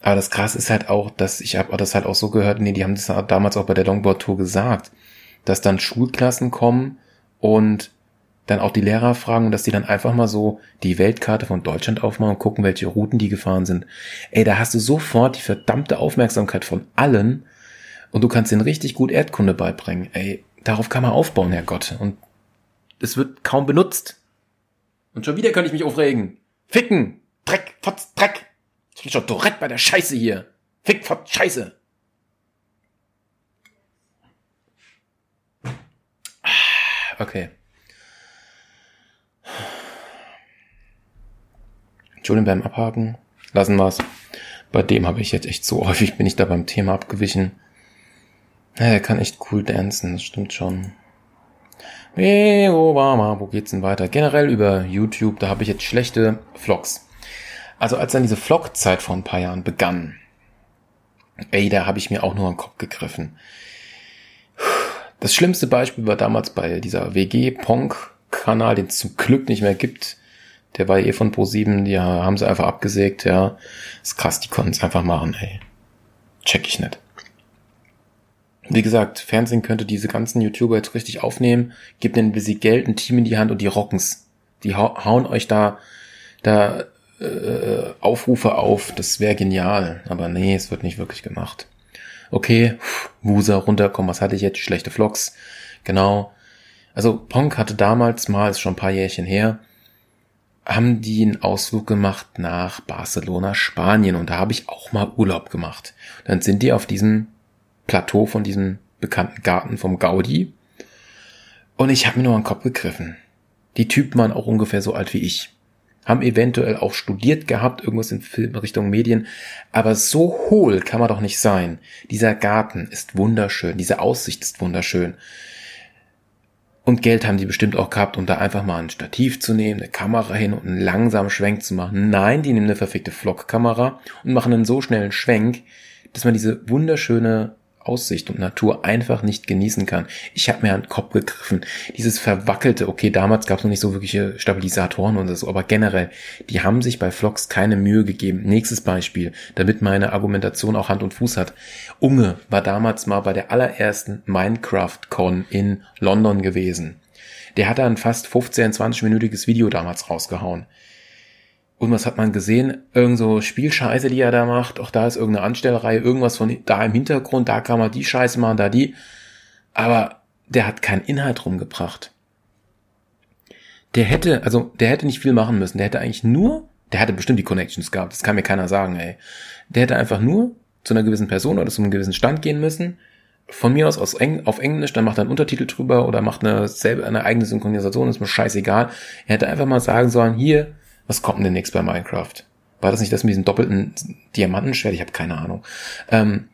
Aber das krass ist halt auch, dass ich habe das halt auch so gehört, nee, die haben das damals auch bei der Longboard Tour gesagt, dass dann Schulklassen kommen und dann auch die Lehrer fragen dass die dann einfach mal so die Weltkarte von Deutschland aufmachen und gucken, welche Routen die gefahren sind. Ey, da hast du sofort die verdammte Aufmerksamkeit von allen und du kannst denen richtig gut Erdkunde beibringen. Ey, darauf kann man aufbauen, Herr Gott. Und es wird kaum benutzt. Und schon wieder könnte ich mich aufregen. Ficken! Dreck! Fotz! Dreck! Ich krieg schon Tourette bei der Scheiße hier. Fick! Fotz! Scheiße! Okay. Entschuldigung beim Abhaken. Lassen wir's. Bei dem habe ich jetzt echt so häufig bin ich da beim Thema abgewichen. Ja, er kann echt cool dancen, das stimmt schon. Hey, Obama, wo geht's denn weiter? Generell über YouTube, da habe ich jetzt schlechte Vlogs. Also als dann diese Vlog-Zeit vor ein paar Jahren begann, ey, da habe ich mir auch nur einen Kopf gegriffen. Das schlimmste Beispiel war damals bei dieser WG-Ponk-Kanal, den es zum Glück nicht mehr gibt. Der war eh von Pro7, die haben sie einfach abgesägt, ja. ist krass, die konnten es einfach machen, ey. Check ich nicht. Wie gesagt, Fernsehen könnte diese ganzen YouTuber jetzt richtig aufnehmen, gibt ihnen ein bisschen Geld, ein Team in die Hand und die rocken's. Die hauen euch da, da äh, Aufrufe auf, das wäre genial. Aber nee, es wird nicht wirklich gemacht. Okay, Musa runterkommen, was hatte ich jetzt? Schlechte Vlogs. Genau. Also Ponk hatte damals mal, ist schon ein paar Jährchen her, haben die einen Ausflug gemacht nach Barcelona, Spanien. Und da habe ich auch mal Urlaub gemacht. Dann sind die auf diesem Plateau von diesem bekannten Garten vom Gaudi. Und ich habe mir nur an den Kopf gegriffen. Die Typen waren auch ungefähr so alt wie ich. Haben eventuell auch studiert gehabt, irgendwas in Film, Richtung Medien. Aber so hohl kann man doch nicht sein. Dieser Garten ist wunderschön. Diese Aussicht ist wunderschön. Und Geld haben die bestimmt auch gehabt, um da einfach mal ein Stativ zu nehmen, eine Kamera hin und einen langsamen Schwenk zu machen. Nein, die nehmen eine verfickte Vlog-Kamera und machen einen so schnellen Schwenk, dass man diese wunderschöne Aussicht und Natur einfach nicht genießen kann. Ich habe mir an Kopf gegriffen. Dieses verwackelte, okay, damals gab es noch nicht so wirkliche Stabilisatoren und so, aber generell, die haben sich bei Vlogs keine Mühe gegeben. Nächstes Beispiel, damit meine Argumentation auch Hand und Fuß hat. Unge war damals mal bei der allerersten Minecraft-Con in London gewesen. Der hat ein fast 15, 20-minütiges Video damals rausgehauen. Und was hat man gesehen? Irgend so Spielscheiße, die er da macht. Auch da ist irgendeine Anstellreihe, irgendwas von da im Hintergrund, da kann man die Scheiße machen, da die. Aber der hat keinen Inhalt rumgebracht. Der hätte, also der hätte nicht viel machen müssen. Der hätte eigentlich nur, der hätte bestimmt die Connections gehabt. Das kann mir keiner sagen, ey. Der hätte einfach nur zu einer gewissen Person oder zu einem gewissen Stand gehen müssen. Von mir aus, aus Eng auf Englisch, dann macht er einen Untertitel drüber oder macht eine selbe, eine eigene Synchronisation, ist mir scheißegal. Er hätte einfach mal sagen sollen, hier, was kommt denn demnächst bei Minecraft? War das nicht das mit diesem doppelten Diamantenschwert? Ich habe keine Ahnung. Ähm,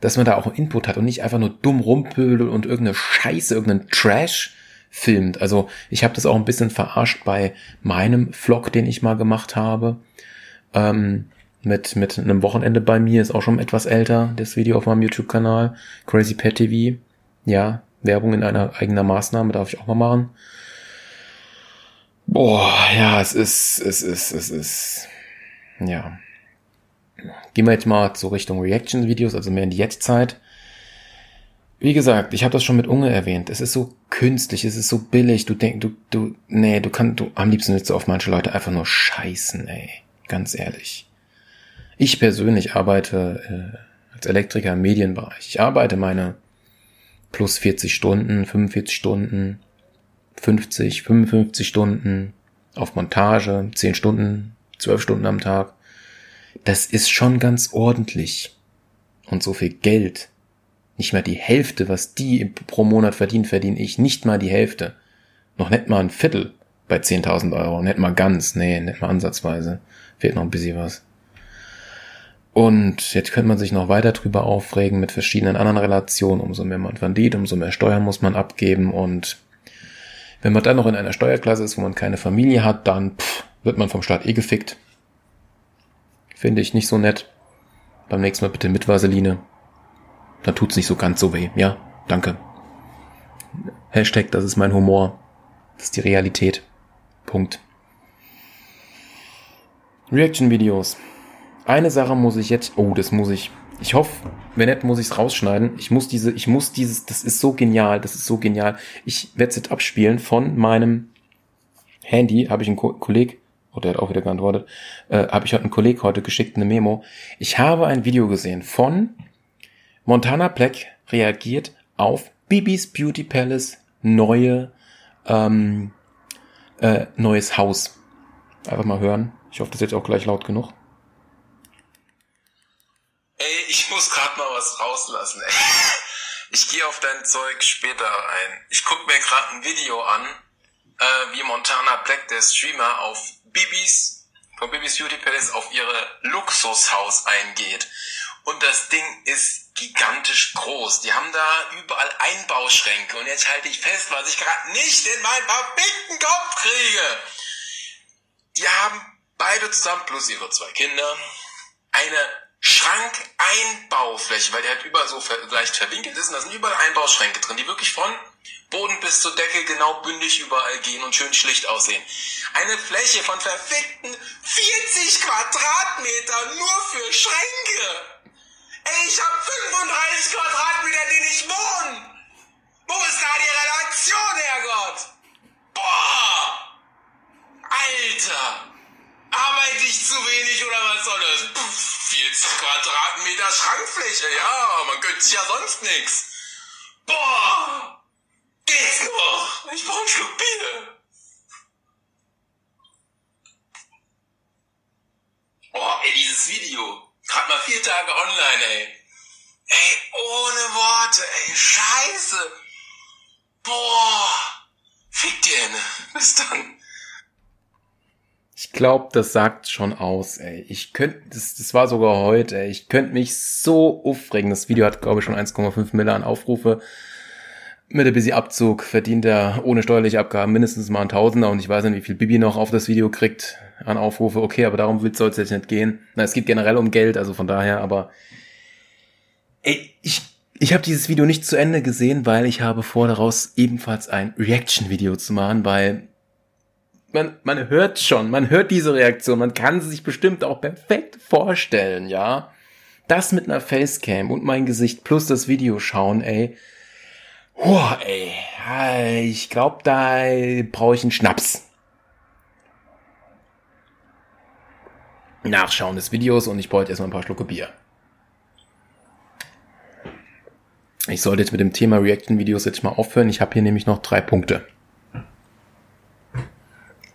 dass man da auch Input hat und nicht einfach nur dumm rumpödelt und irgendeine Scheiße, irgendeinen Trash filmt. Also ich habe das auch ein bisschen verarscht bei meinem Vlog, den ich mal gemacht habe. Ähm, mit, mit einem Wochenende bei mir, ist auch schon etwas älter, das Video auf meinem YouTube-Kanal. Crazy Pet TV. Ja, Werbung in einer eigener Maßnahme darf ich auch mal machen. Boah, ja, es ist, es ist, es ist, ja. Gehen wir jetzt mal so Richtung Reaction-Videos, also mehr in die Jetztzeit. Wie gesagt, ich habe das schon mit Unge erwähnt. Es ist so künstlich, es ist so billig. Du denkst, du, du, nee, du kannst, du, am liebsten willst du auf manche Leute einfach nur scheißen, ey. Ganz ehrlich. Ich persönlich arbeite äh, als Elektriker im Medienbereich. Ich arbeite meine plus 40 Stunden, 45 Stunden, 50, 55 Stunden auf Montage, 10 Stunden, 12 Stunden am Tag. Das ist schon ganz ordentlich. Und so viel Geld. Nicht mal die Hälfte, was die pro Monat verdienen, verdiene ich nicht mal die Hälfte. Noch nicht mal ein Viertel bei 10.000 Euro. Nicht mal ganz. Nee, nicht mal ansatzweise. Fehlt noch ein bisschen was. Und jetzt könnte man sich noch weiter drüber aufregen mit verschiedenen anderen Relationen. Umso mehr man verdient, umso mehr Steuern muss man abgeben und wenn man dann noch in einer Steuerklasse ist, wo man keine Familie hat, dann pff, wird man vom Staat eh gefickt. Finde ich nicht so nett. Beim nächsten Mal bitte mit Vaseline. Dann tut's nicht so ganz so weh. Ja, danke. Hashtag, das ist mein Humor. Das ist die Realität. Punkt. Reaction-Videos. Eine Sache muss ich jetzt, oh, das muss ich, ich hoffe, wenn nicht, muss ich es rausschneiden. Ich muss diese, ich muss dieses, das ist so genial, das ist so genial. Ich werde es jetzt abspielen von meinem Handy, habe ich einen Ko Kolleg, oh, der hat auch wieder geantwortet, äh, habe ich heute einen Kolleg heute geschickt, eine Memo. Ich habe ein Video gesehen von Montana Black reagiert auf Bibis Beauty Palace neue, ähm, äh, neues Haus. Einfach mal hören. Ich hoffe, das ist jetzt auch gleich laut genug. Ey, ich muss gerade mal was rauslassen. Ey. *laughs* Ich gehe auf dein Zeug später ein. Ich guck mir gerade ein Video an, äh, wie Montana Black, der Streamer, auf Bibis, von Bibis Beauty Palace auf ihre Luxushaus eingeht. Und das Ding ist gigantisch groß. Die haben da überall Einbauschränke. Und jetzt halte ich fest, was ich gerade nicht in meinen verfickten Kopf kriege. Die haben beide zusammen plus ihre zwei Kinder eine Schrankeinbaufläche, weil der halt überall so leicht verwinkelt ist und da sind überall Einbauschränke drin, die wirklich von Boden bis zur Decke genau bündig überall gehen und schön schlicht aussehen. Eine Fläche von verfickten 40 Quadratmeter nur für Schränke. Ey, ich hab 35 Quadratmeter, in denen ich wohne. Wo ist da die Relation, Herrgott? Boah! Alter! Arbeite ich zu wenig oder was soll das? Puff. 40 Quadratmeter Schrankfläche, ja, man gönnt sich ja sonst nichts. Boah, geht's noch? Ich brauch einen Schluck Bier. Boah, ey, dieses Video. Gerade mal vier Tage online, ey. Ey, ohne Worte, ey, scheiße. Boah, fick dir, ne? Bis dann. Ich glaube, das sagt schon aus, ey. Ich könnte, das, das war sogar heute, ey. Ich könnte mich so aufregen. Das Video hat, glaube ich, schon 1,5 Milliarden Aufrufe. Mit ein bisschen Abzug verdient er ohne steuerliche Abgaben mindestens mal ein Tausender und ich weiß nicht, wie viel Bibi noch auf das Video kriegt an Aufrufe. Okay, aber darum soll es jetzt nicht gehen. Na, es geht generell um Geld, also von daher, aber ey, ich, ich habe dieses Video nicht zu Ende gesehen, weil ich habe vor, daraus ebenfalls ein Reaction-Video zu machen, weil man, man hört schon, man hört diese Reaktion, man kann sie sich bestimmt auch perfekt vorstellen, ja. Das mit einer Facecam und mein Gesicht plus das Video schauen, ey. Boah, ey. Ich glaube, da brauche ich einen Schnaps. Nachschauen des Videos und ich bräuchte erstmal ein paar Schlucke Bier. Ich sollte jetzt mit dem Thema Reaction-Videos jetzt mal aufhören. Ich habe hier nämlich noch drei Punkte.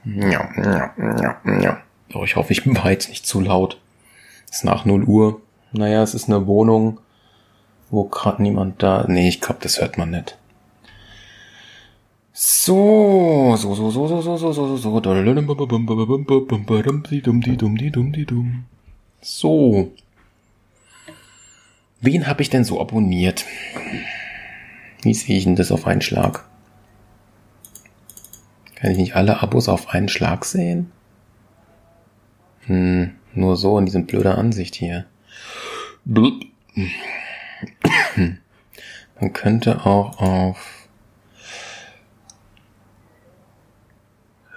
Ja, ja, ja, ja. Oh, ich hoffe, ich war *laughs* jetzt nicht zu laut. Es ist nach 0 Uhr. Naja, es ist eine Wohnung, wo gerade niemand da. Nee, ich glaube, das hört man nicht. So, so, so, so, so, so, so, so, so, so. So. Wen habe ich denn so abonniert? Wie sehe ich denn das auf einen Schlag? Kann ich nicht alle Abos auf einen Schlag sehen? Hm, nur so in diesem blöder Ansicht hier. Man könnte auch auf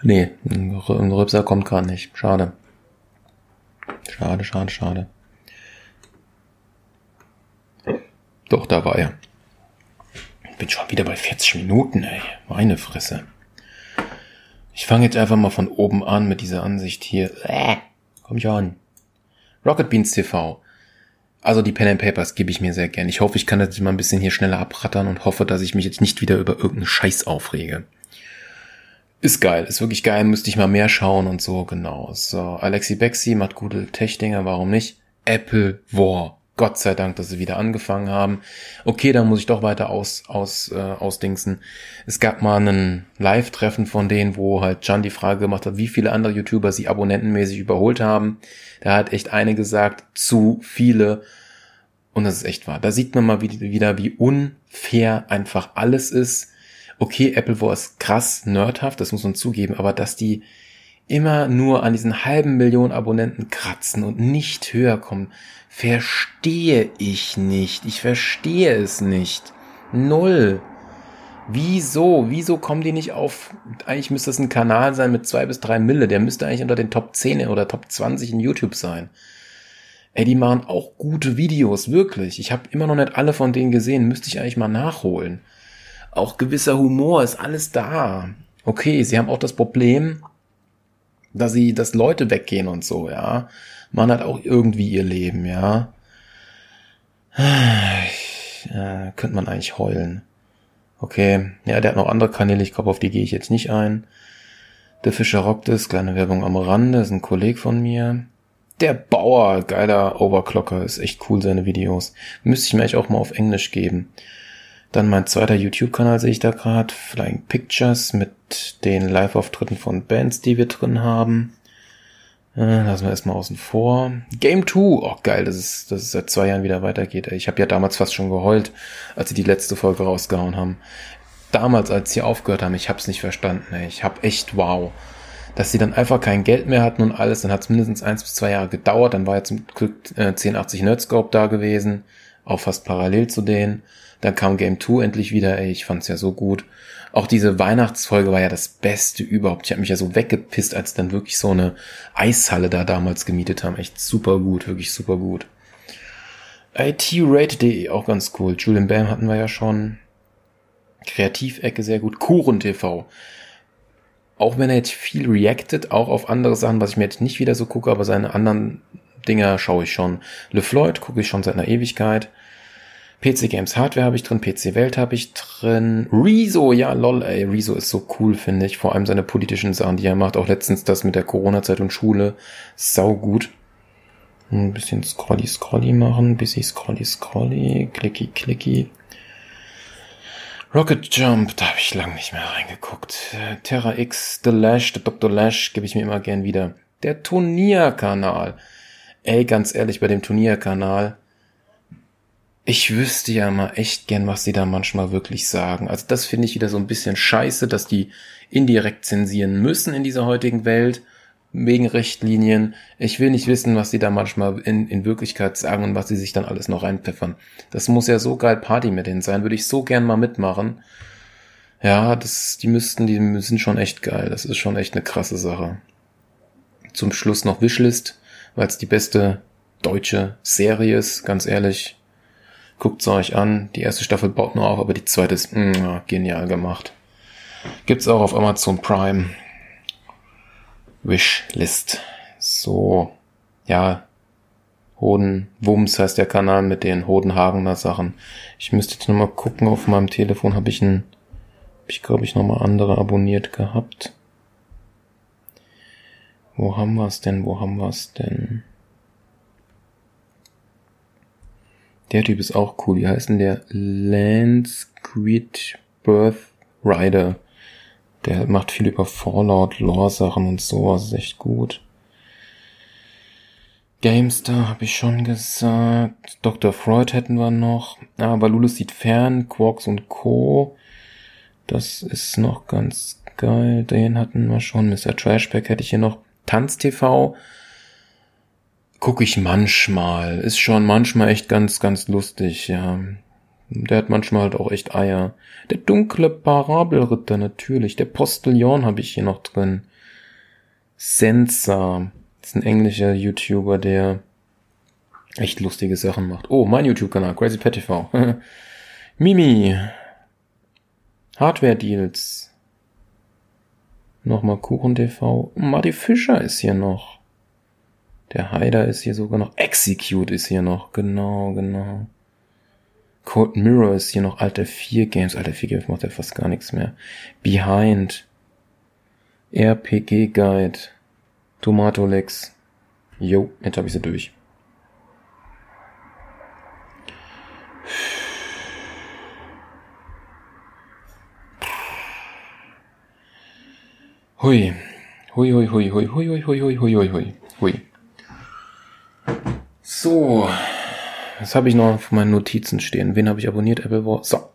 Nee, ein Rübser kommt gerade nicht. Schade. Schade, schade, schade. Doch, da war er. Ich bin schon wieder bei 40 Minuten, ey. Meine Fresse. Ich fange jetzt einfach mal von oben an mit dieser Ansicht hier. Äh, komm schon. Rocket Beans TV. Also die Pen and Papers gebe ich mir sehr gern. Ich hoffe, ich kann das mal ein bisschen hier schneller abrattern und hoffe, dass ich mich jetzt nicht wieder über irgendeinen Scheiß aufrege. Ist geil, ist wirklich geil, müsste ich mal mehr schauen und so, genau. So, Alexi Bexi macht gute Tech-Dinger, warum nicht? Apple War. Gott sei Dank, dass sie wieder angefangen haben. Okay, da muss ich doch weiter aus, aus, äh, ausdingsen. Es gab mal einen Live-Treffen von denen, wo halt Can die Frage gemacht hat, wie viele andere YouTuber sie abonnentenmäßig überholt haben. Da hat echt eine gesagt, zu viele. Und das ist echt wahr. Da sieht man mal wieder, wie unfair einfach alles ist okay, Apple War ist krass nerdhaft, das muss man zugeben, aber dass die immer nur an diesen halben Millionen Abonnenten kratzen und nicht höher kommen, verstehe ich nicht. Ich verstehe es nicht. Null. Wieso? Wieso kommen die nicht auf? Eigentlich müsste es ein Kanal sein mit zwei bis drei Mille. Der müsste eigentlich unter den Top 10 oder Top 20 in YouTube sein. Ey, die machen auch gute Videos, wirklich. Ich habe immer noch nicht alle von denen gesehen. Müsste ich eigentlich mal nachholen auch gewisser Humor ist alles da. Okay, sie haben auch das Problem, dass sie, dass Leute weggehen und so, ja. Man hat auch irgendwie ihr Leben, ja. Äh, könnte man eigentlich heulen. Okay, ja, der hat noch andere Kanäle, ich glaube, auf die gehe ich jetzt nicht ein. Der Fischer rockt es, kleine Werbung am Rande, ist ein Kollege von mir. Der Bauer, geiler Overclocker, ist echt cool, seine Videos. Müsste ich mir eigentlich auch mal auf Englisch geben. Dann mein zweiter YouTube-Kanal sehe ich da gerade, Flying Pictures mit den Live-Auftritten von Bands, die wir drin haben. Äh, lassen wir erstmal außen vor. Game 2, oh geil, dass es, dass es seit zwei Jahren wieder weitergeht. Ich habe ja damals fast schon geheult, als sie die letzte Folge rausgehauen haben. Damals, als sie aufgehört haben, ich hab's nicht verstanden. Ich hab echt wow. Dass sie dann einfach kein Geld mehr hatten und alles, dann hat es mindestens eins bis zwei Jahre gedauert. Dann war ja zum Glück äh, 1080 Nerdscope da gewesen, auch fast parallel zu denen. Dann kam Game 2 endlich wieder, ey, ich fand's ja so gut. Auch diese Weihnachtsfolge war ja das Beste überhaupt. Ich habe mich ja so weggepisst, als dann wirklich so eine Eishalle da damals gemietet haben. Echt super gut, wirklich super gut. itrate.de auch ganz cool. Julian Bam hatten wir ja schon. Kreativecke sehr gut. TV. Auch wenn er jetzt viel reactet, auch auf andere Sachen, was ich mir jetzt nicht wieder so gucke, aber seine anderen Dinger schaue ich schon. LeFloid gucke ich schon seit einer Ewigkeit. PC Games Hardware habe ich drin, PC Welt habe ich drin. Rezo, ja, lol, ey, Rezo ist so cool, finde ich. Vor allem seine politischen Sachen, die er macht. Auch letztens das mit der Corona-Zeit und Schule. Sau gut. Ein bisschen scrolly scrolly machen, bisschen scrolly scrolly, clicky clicky. Rocket Jump, da habe ich lang nicht mehr reingeguckt. Terra X, The Lash, The Dr. Lash gebe ich mir immer gern wieder. Der Turnierkanal. Ey, ganz ehrlich, bei dem Turnierkanal, ich wüsste ja mal echt gern, was die da manchmal wirklich sagen. Also das finde ich wieder so ein bisschen scheiße, dass die indirekt zensieren müssen in dieser heutigen Welt wegen Richtlinien. Ich will nicht wissen, was sie da manchmal in, in Wirklichkeit sagen und was sie sich dann alles noch reinpfeffern. Das muss ja so geil Party mit denen sein, würde ich so gern mal mitmachen. Ja, das, die müssten, die sind schon echt geil. Das ist schon echt eine krasse Sache. Zum Schluss noch Wishlist, weil es die beste deutsche Serie ist, ganz ehrlich. Guckt's euch an. Die erste Staffel baut nur auf, aber die zweite ist mh, mm, genial gemacht. Gibt's auch auf Amazon Prime. Wishlist. So, ja. Hodenwumms heißt der Kanal mit den Hodenhagener Sachen. Ich müsste jetzt nochmal gucken, auf meinem Telefon habe ich ein, hab ich glaube ich nochmal andere abonniert gehabt. Wo haben wir's denn? Wo haben wir's denn? Der Typ ist auch cool. Wie heißt denn der? Lance Creed Birth Rider. Der macht viel über Fallout, Lore-Sachen und sowas. Ist echt gut. Gamestar habe ich schon gesagt. Dr. Freud hätten wir noch. Aber Lulus sieht fern. Quarks und Co. Das ist noch ganz geil, den hatten wir schon. Mr. Trashback hätte ich hier noch. Tanz TV gucke ich manchmal. Ist schon manchmal echt ganz, ganz lustig, ja. Der hat manchmal halt auch echt Eier. Der dunkle Parabelritter natürlich. Der Postillon habe ich hier noch drin. Sensa. Ist ein englischer YouTuber, der echt lustige Sachen macht. Oh, mein YouTube-Kanal, Crazy Pet TV. *laughs* Mimi. Hardware Deals. Nochmal Kuchen TV. Marty Fischer ist hier noch. Der Haider ist hier sogar noch. Execute ist hier noch. Genau, genau. Code Mirror ist hier noch. Alter 4 Games. Alter 4 Games macht ja fast gar nichts mehr. Behind. RPG Guide. Tomato Lex. Jo, jetzt habe ich sie durch. Hui, hui, hui, hui, hui, hui, hui, hui, hui, hui, hui, hui. So. Was habe ich noch auf meinen Notizen stehen? Wen habe ich abonniert? Apple War. So.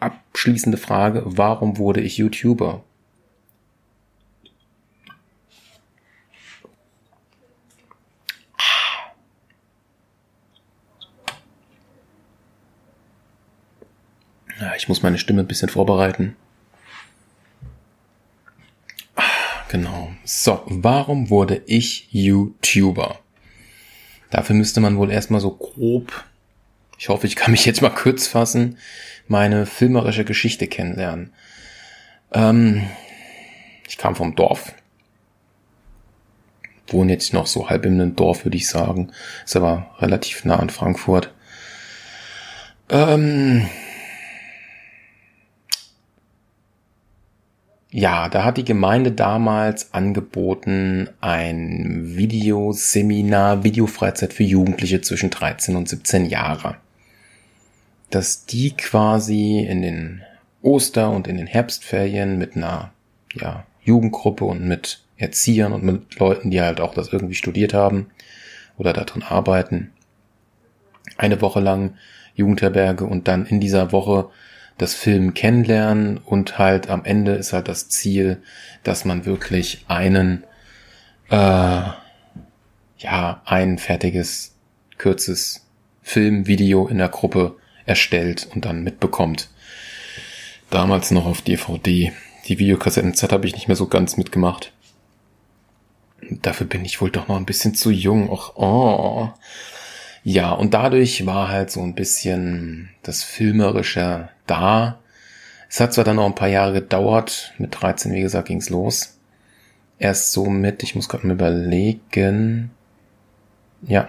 Abschließende Frage. Warum wurde ich YouTuber? Ja, ich muss meine Stimme ein bisschen vorbereiten. Genau. So, warum wurde ich YouTuber? Dafür müsste man wohl erstmal so grob, ich hoffe, ich kann mich jetzt mal kurz fassen, meine filmerische Geschichte kennenlernen. Ähm, ich kam vom Dorf. Wohne jetzt noch so halb einem Dorf, würde ich sagen. Ist aber relativ nah an Frankfurt. Ähm, Ja, da hat die Gemeinde damals angeboten ein Videoseminar, Videofreizeit für Jugendliche zwischen 13 und 17 Jahre. Dass die quasi in den Oster- und in den Herbstferien mit einer ja, Jugendgruppe und mit Erziehern und mit Leuten, die halt auch das irgendwie studiert haben oder darin arbeiten, eine Woche lang Jugendherberge und dann in dieser Woche das Film kennenlernen und halt am Ende ist halt das Ziel, dass man wirklich einen, äh, ja, ein fertiges, kürzes Filmvideo in der Gruppe erstellt und dann mitbekommt. Damals noch auf DVD. Die Videokassetten-Z habe ich nicht mehr so ganz mitgemacht. Dafür bin ich wohl doch noch ein bisschen zu jung. Och, oh. Ja, und dadurch war halt so ein bisschen das Filmerische da. Es hat zwar dann noch ein paar Jahre gedauert, mit 13, wie gesagt, ging's los. Erst so mit, ich muss gerade mal überlegen, ja,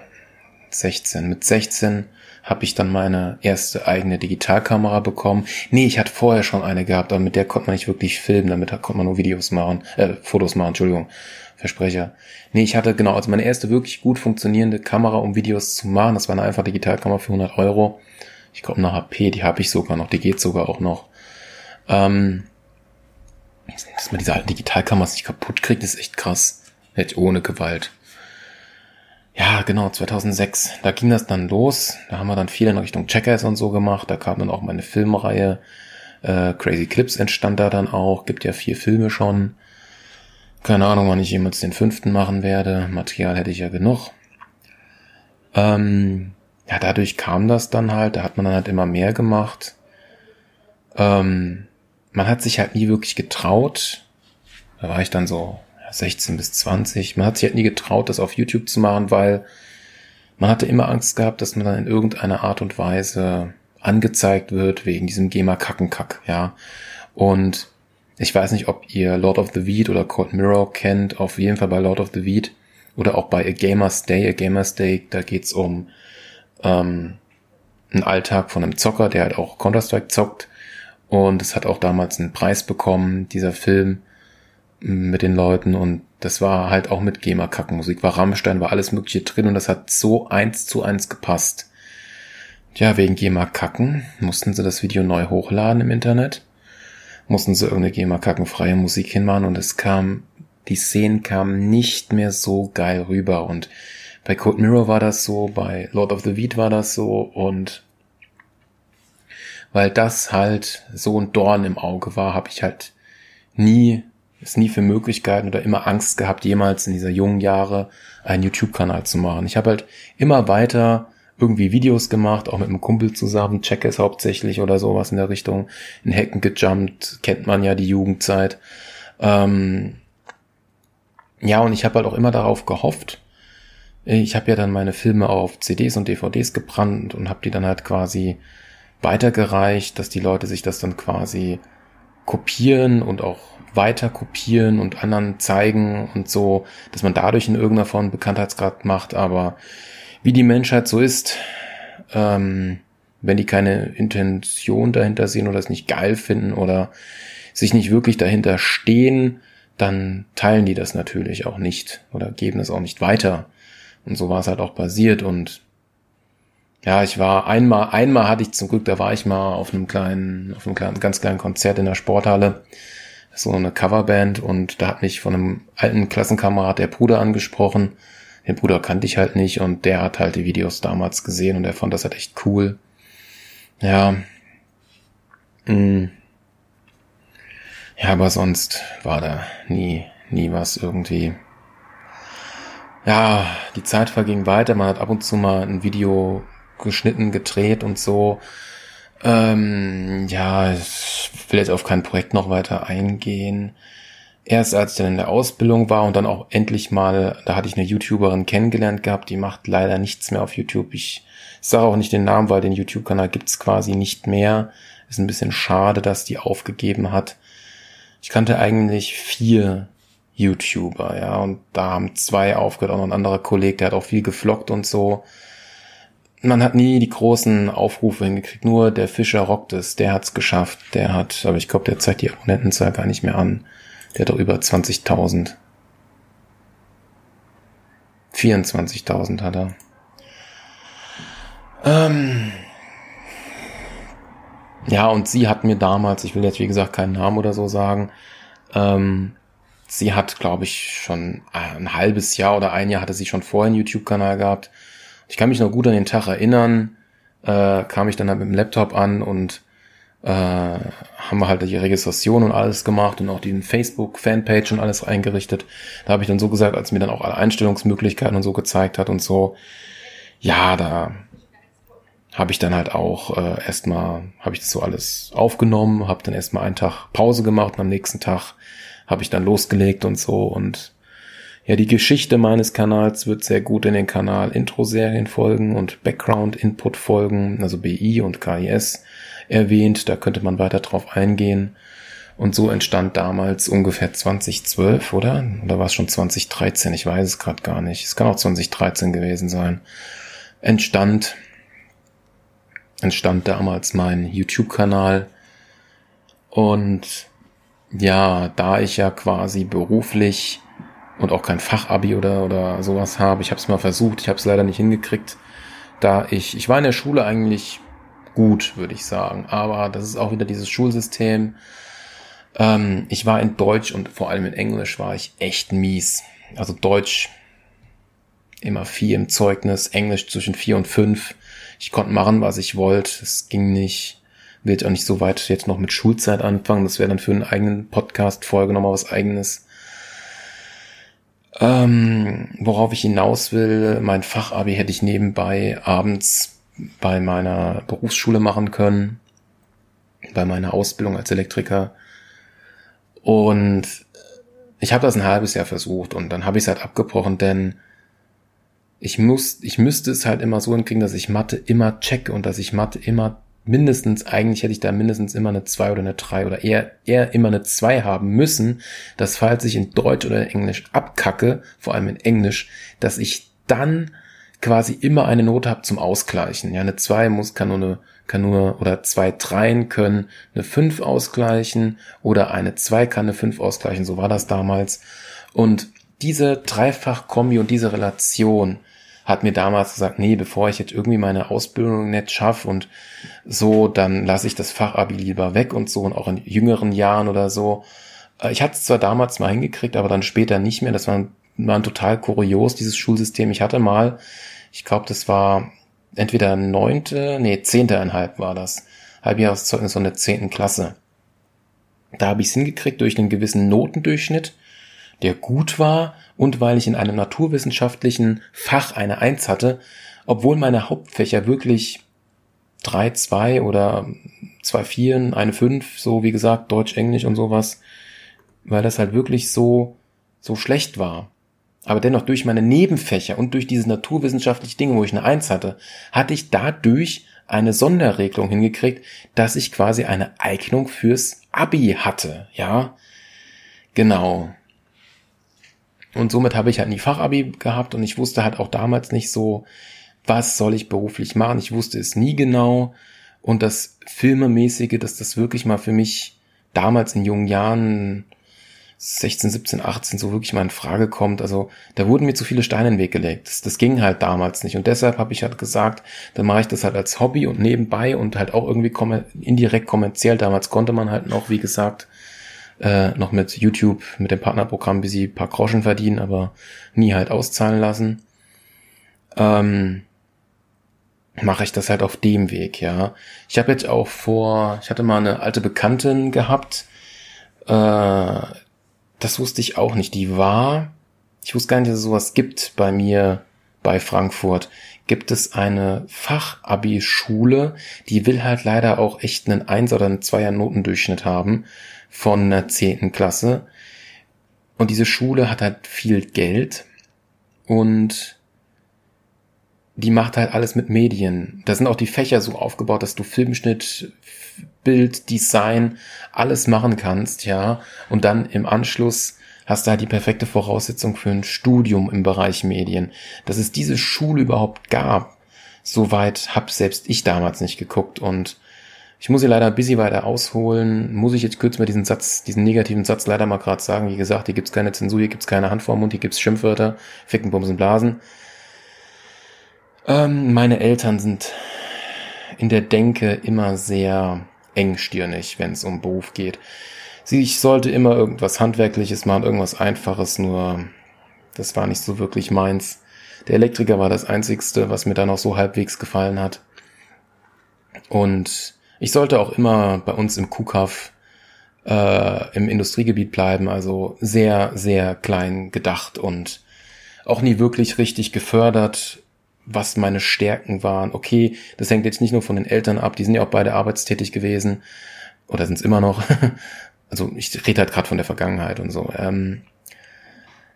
16. Mit 16 habe ich dann meine erste eigene Digitalkamera bekommen. Nee, ich hatte vorher schon eine gehabt, aber mit der konnte man nicht wirklich filmen, damit konnte man nur Videos machen, äh, Fotos machen, Entschuldigung. Versprecher. Nee, ich hatte genau, also meine erste wirklich gut funktionierende Kamera, um Videos zu machen. Das war eine einfache Digitalkamera für 100 Euro. Ich glaube eine HP, die habe ich sogar noch, die geht sogar auch noch. Ähm, dass man diese alten Digitalkameras nicht kaputt kriegt, ist echt krass. Hätte ohne Gewalt. Ja, genau, 2006, da ging das dann los. Da haben wir dann viel in Richtung Checkers und so gemacht. Da kam dann auch meine Filmreihe. Äh, Crazy Clips entstand da dann auch. Gibt ja vier Filme schon. Keine Ahnung, wann ich jemals den fünften machen werde. Material hätte ich ja genug. Ähm, ja, dadurch kam das dann halt. Da hat man dann halt immer mehr gemacht. Ähm, man hat sich halt nie wirklich getraut. Da war ich dann so 16 bis 20. Man hat sich halt nie getraut, das auf YouTube zu machen, weil man hatte immer Angst gehabt, dass man dann in irgendeiner Art und Weise angezeigt wird wegen diesem GEMA-Kackenkack, ja. Und ich weiß nicht, ob ihr Lord of the Weed oder Cold Mirror kennt. Auf jeden Fall bei Lord of the Weed oder auch bei A Gamer's Day. A Gamer's Day, da geht's um ähm, einen Alltag von einem Zocker, der halt auch Counter-Strike zockt. Und es hat auch damals einen Preis bekommen, dieser Film mit den Leuten. Und das war halt auch mit GEMA-Kackenmusik. War Rammstein, war alles mögliche drin und das hat so eins zu eins gepasst. Ja, wegen GEMA-Kacken mussten sie das Video neu hochladen im Internet mussten sie irgendeine GEMA-kackenfreie Musik hinmachen und es kam, die Szenen kamen nicht mehr so geil rüber und bei Code Mirror war das so, bei Lord of the Weed war das so und weil das halt so ein Dorn im Auge war, habe ich halt nie, ist nie für Möglichkeiten oder immer Angst gehabt, jemals in dieser jungen Jahre einen YouTube-Kanal zu machen. Ich habe halt immer weiter irgendwie Videos gemacht, auch mit einem Kumpel zusammen, Checkers hauptsächlich oder sowas in der Richtung. In Hecken gejumpt, kennt man ja die Jugendzeit. Ähm, ja, und ich habe halt auch immer darauf gehofft. Ich habe ja dann meine Filme auf CDs und DVDs gebrannt und habe die dann halt quasi weitergereicht, dass die Leute sich das dann quasi kopieren und auch weiter kopieren und anderen zeigen und so, dass man dadurch in irgendeiner Form Bekanntheitsgrad macht. Aber wie die Menschheit so ist, ähm, wenn die keine Intention dahinter sehen oder es nicht geil finden oder sich nicht wirklich dahinter stehen, dann teilen die das natürlich auch nicht oder geben es auch nicht weiter. Und so war es halt auch passiert und ja, ich war einmal, einmal hatte ich zum Glück, da war ich mal auf einem kleinen, auf einem kleinen, ganz kleinen Konzert in der Sporthalle, so eine Coverband und da hat mich von einem alten Klassenkamerad der Bruder angesprochen. Den Bruder kannte ich halt nicht und der hat halt die Videos damals gesehen und er fand das halt echt cool. Ja. Mh. Ja, aber sonst war da nie, nie was irgendwie. Ja, die Zeit verging weiter. Man hat ab und zu mal ein Video geschnitten, gedreht und so. Ähm, ja, ich will jetzt auf kein Projekt noch weiter eingehen. Erst als ich dann in der Ausbildung war und dann auch endlich mal, da hatte ich eine YouTuberin kennengelernt gehabt, die macht leider nichts mehr auf YouTube. Ich sage auch nicht den Namen, weil den YouTube-Kanal gibt's quasi nicht mehr. Ist ein bisschen schade, dass die aufgegeben hat. Ich kannte eigentlich vier YouTuber, ja, und da haben zwei aufgehört, auch noch ein anderer Kollege, der hat auch viel geflockt und so man hat nie die großen Aufrufe hingekriegt. Nur der Fischer rockt es, der hat's geschafft. Der hat, aber ich glaube, der zeigt die Abonnentenzahl gar nicht mehr an. Der hat doch über 20.000. 24.000 hat er. Ähm ja, und sie hat mir damals, ich will jetzt wie gesagt keinen Namen oder so sagen, ähm, sie hat, glaube ich, schon ein halbes Jahr oder ein Jahr hatte sie schon vorher einen YouTube-Kanal gehabt ich kann mich noch gut an den Tag erinnern, äh, kam ich dann halt mit dem Laptop an und äh, haben wir halt die Registration und alles gemacht und auch die Facebook-Fanpage und alles eingerichtet. Da habe ich dann so gesagt, als mir dann auch alle Einstellungsmöglichkeiten und so gezeigt hat und so, ja, da habe ich dann halt auch äh, erstmal, habe ich das so alles aufgenommen, habe dann erstmal einen Tag Pause gemacht und am nächsten Tag habe ich dann losgelegt und so und ja, die Geschichte meines Kanals wird sehr gut in den Kanal Intro-Serien folgen und Background-Input-Folgen, also BI und KIS erwähnt. Da könnte man weiter drauf eingehen. Und so entstand damals ungefähr 2012, oder? Oder war es schon 2013? Ich weiß es gerade gar nicht. Es kann auch 2013 gewesen sein. Entstand, entstand damals mein YouTube-Kanal. Und ja, da ich ja quasi beruflich und auch kein Fachabi oder, oder sowas habe. Ich habe es mal versucht, ich habe es leider nicht hingekriegt, da ich, ich war in der Schule eigentlich gut, würde ich sagen, aber das ist auch wieder dieses Schulsystem. Ähm, ich war in Deutsch und vor allem in Englisch war ich echt mies. Also Deutsch immer vier im Zeugnis, Englisch zwischen vier und fünf. Ich konnte machen, was ich wollte. Es ging nicht. Jetzt auch nicht so weit jetzt noch mit Schulzeit anfangen. Das wäre dann für einen eigenen Podcast-Folge nochmal was eigenes. Ähm, worauf ich hinaus will, mein Fachabi hätte ich nebenbei abends bei meiner Berufsschule machen können, bei meiner Ausbildung als Elektriker. Und ich habe das ein halbes Jahr versucht und dann habe ich es halt abgebrochen, denn ich muss, ich müsste es halt immer so hinkriegen, dass ich Mathe immer checke und dass ich Mathe immer mindestens, eigentlich hätte ich da mindestens immer eine 2 oder eine 3 oder eher, eher immer eine 2 haben müssen, dass falls ich in Deutsch oder Englisch abkacke, vor allem in Englisch, dass ich dann quasi immer eine Note habe zum Ausgleichen. Ja, eine 2 muss, kann nur eine, kann nur, oder zwei Dreien können eine 5 ausgleichen oder eine 2 kann eine 5 ausgleichen, so war das damals. Und diese Dreifach-Kombi und diese Relation, hat mir damals gesagt, nee, bevor ich jetzt irgendwie meine Ausbildung nicht schaffe und so, dann lasse ich das Fachabi lieber weg und so und auch in jüngeren Jahren oder so. Äh, ich hatte es zwar damals mal hingekriegt, aber dann später nicht mehr. Das war, war total kurios, dieses Schulsystem. Ich hatte mal, ich glaube, das war entweder neunte, nee, zehnte einhalb war das. Halbjahreszeugnis von der zehnten Klasse. Da habe ich es hingekriegt durch einen gewissen Notendurchschnitt, der gut war und weil ich in einem naturwissenschaftlichen Fach eine Eins hatte, obwohl meine Hauptfächer wirklich drei zwei oder zwei Vieren, eine Fünf, so wie gesagt, Deutsch, Englisch und sowas, weil das halt wirklich so, so schlecht war. Aber dennoch durch meine Nebenfächer und durch diese naturwissenschaftlichen Dinge, wo ich eine Eins hatte, hatte ich dadurch eine Sonderregelung hingekriegt, dass ich quasi eine Eignung fürs Abi hatte, ja. Genau. Und somit habe ich halt nie Fachabi gehabt und ich wusste halt auch damals nicht so, was soll ich beruflich machen. Ich wusste es nie genau. Und das Filmemäßige, dass das wirklich mal für mich damals in jungen Jahren 16, 17, 18 so wirklich mal in Frage kommt. Also da wurden mir zu viele Steine in den Weg gelegt. Das, das ging halt damals nicht. Und deshalb habe ich halt gesagt, dann mache ich das halt als Hobby und nebenbei und halt auch irgendwie kommer indirekt kommerziell. Damals konnte man halt noch, wie gesagt, äh, noch mit YouTube, mit dem Partnerprogramm bis sie paar Groschen verdienen, aber nie halt auszahlen lassen. Ähm, mache ich das halt auf dem Weg, ja. Ich habe jetzt auch vor, ich hatte mal eine alte Bekanntin gehabt, äh, das wusste ich auch nicht. Die war, ich wusste gar nicht, dass es sowas gibt bei mir bei Frankfurt. Gibt es eine Fachabi-Schule, die will halt leider auch echt einen Eins- oder einen Zweier-Notendurchschnitt haben von der zehnten Klasse. Und diese Schule hat halt viel Geld und die macht halt alles mit Medien. Da sind auch die Fächer so aufgebaut, dass du Filmschnitt, Bild, Design, alles machen kannst, ja. Und dann im Anschluss hast du halt die perfekte Voraussetzung für ein Studium im Bereich Medien. Dass es diese Schule überhaupt gab, soweit hab selbst ich damals nicht geguckt und ich muss hier leider ein bisschen weiter ausholen. Muss ich jetzt kurz mal diesen Satz, diesen negativen Satz leider mal gerade sagen. Wie gesagt, hier gibt's keine Zensur, hier gibt's keine Hand vor Mund, hier gibt's Schimpfwörter, Ficken, Bumsen, Blasen. Ähm, meine Eltern sind in der Denke immer sehr engstirnig, wenn es um Beruf geht. Sie, ich sollte immer irgendwas Handwerkliches machen, irgendwas Einfaches, nur das war nicht so wirklich meins. Der Elektriker war das Einzigste, was mir dann auch so halbwegs gefallen hat. Und ich sollte auch immer bei uns im Kuhkaff äh, im Industriegebiet bleiben, also sehr, sehr klein gedacht und auch nie wirklich richtig gefördert was meine Stärken waren. Okay, das hängt jetzt nicht nur von den Eltern ab, die sind ja auch beide arbeitstätig gewesen oder sind es immer noch. *laughs* also ich rede halt gerade von der Vergangenheit und so. Ähm,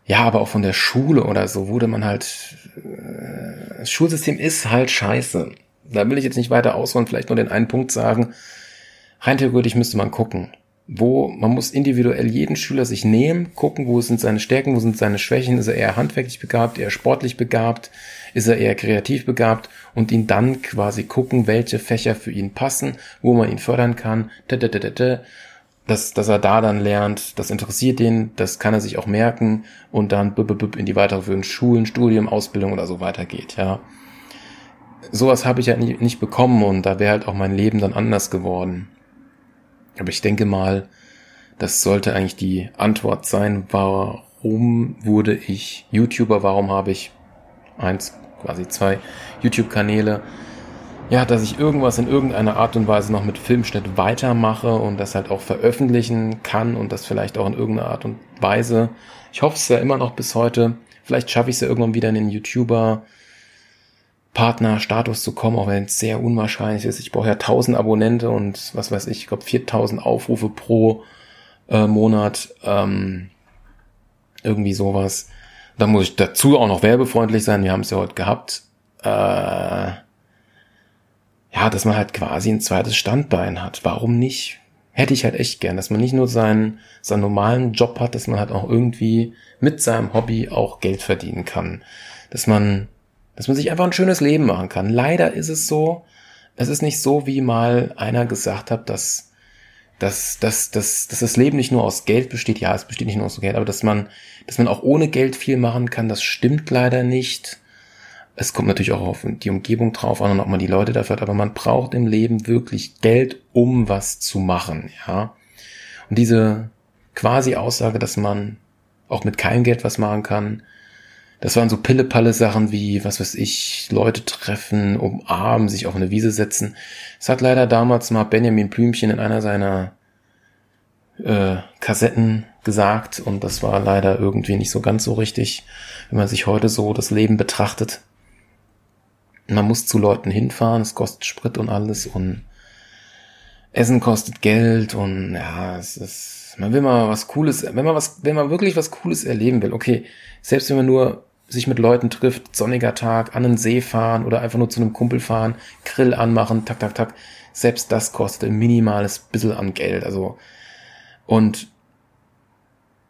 ja, aber auch von der Schule oder so wurde man halt. Äh, das Schulsystem ist halt scheiße. Da will ich jetzt nicht weiter ausholen, vielleicht nur den einen Punkt sagen. Rein theoretisch müsste man gucken wo man muss individuell jeden Schüler sich nehmen, gucken, wo sind seine Stärken, wo sind seine Schwächen, ist er eher handwerklich begabt, eher sportlich begabt, ist er eher kreativ begabt und ihn dann quasi gucken, welche Fächer für ihn passen, wo man ihn fördern kann, dass, dass er da dann lernt, das interessiert ihn, das kann er sich auch merken und dann in die weiterführenden Schulen, Studium, Ausbildung oder so weitergeht, ja. Sowas habe ich ja nicht, nicht bekommen und da wäre halt auch mein Leben dann anders geworden. Aber ich denke mal, das sollte eigentlich die Antwort sein, warum wurde ich YouTuber, warum habe ich eins, quasi zwei YouTube-Kanäle. Ja, dass ich irgendwas in irgendeiner Art und Weise noch mit Filmschnitt weitermache und das halt auch veröffentlichen kann und das vielleicht auch in irgendeiner Art und Weise. Ich hoffe es ja immer noch bis heute. Vielleicht schaffe ich es ja irgendwann wieder in den YouTuber Partnerstatus zu kommen, auch wenn es sehr unwahrscheinlich ist. Ich brauche ja 1000 Abonnente und was weiß ich, ich glaube 4000 Aufrufe pro äh, Monat. Ähm, irgendwie sowas. Dann muss ich dazu auch noch werbefreundlich sein. Wir haben es ja heute gehabt. Äh, ja, dass man halt quasi ein zweites Standbein hat. Warum nicht? Hätte ich halt echt gern, dass man nicht nur seinen, seinen normalen Job hat, dass man halt auch irgendwie mit seinem Hobby auch Geld verdienen kann. Dass man dass man sich einfach ein schönes Leben machen kann. Leider ist es so, es ist nicht so, wie mal einer gesagt hat, dass, dass, dass, dass, dass das Leben nicht nur aus Geld besteht. Ja, es besteht nicht nur aus Geld, aber dass man, dass man auch ohne Geld viel machen kann, das stimmt leider nicht. Es kommt natürlich auch auf die Umgebung drauf an und ob man die Leute dafür hat, aber man braucht im Leben wirklich Geld, um was zu machen, ja. Und diese quasi Aussage, dass man auch mit keinem Geld was machen kann, das waren so pillepalle Sachen wie, was weiß ich, Leute treffen, umarmen, sich auf eine Wiese setzen. Es hat leider damals mal Benjamin Blümchen in einer seiner äh, Kassetten gesagt und das war leider irgendwie nicht so ganz so richtig, wenn man sich heute so das Leben betrachtet. Man muss zu Leuten hinfahren, es kostet Sprit und alles und Essen kostet Geld und ja, es ist, man will mal was Cooles, wenn man was, wenn man wirklich was Cooles erleben will, okay, selbst wenn man nur sich mit Leuten trifft, sonniger Tag, an den See fahren oder einfach nur zu einem Kumpel fahren, Grill anmachen, tak, tak, tak, selbst das kostet ein minimales bisschen an Geld, also, und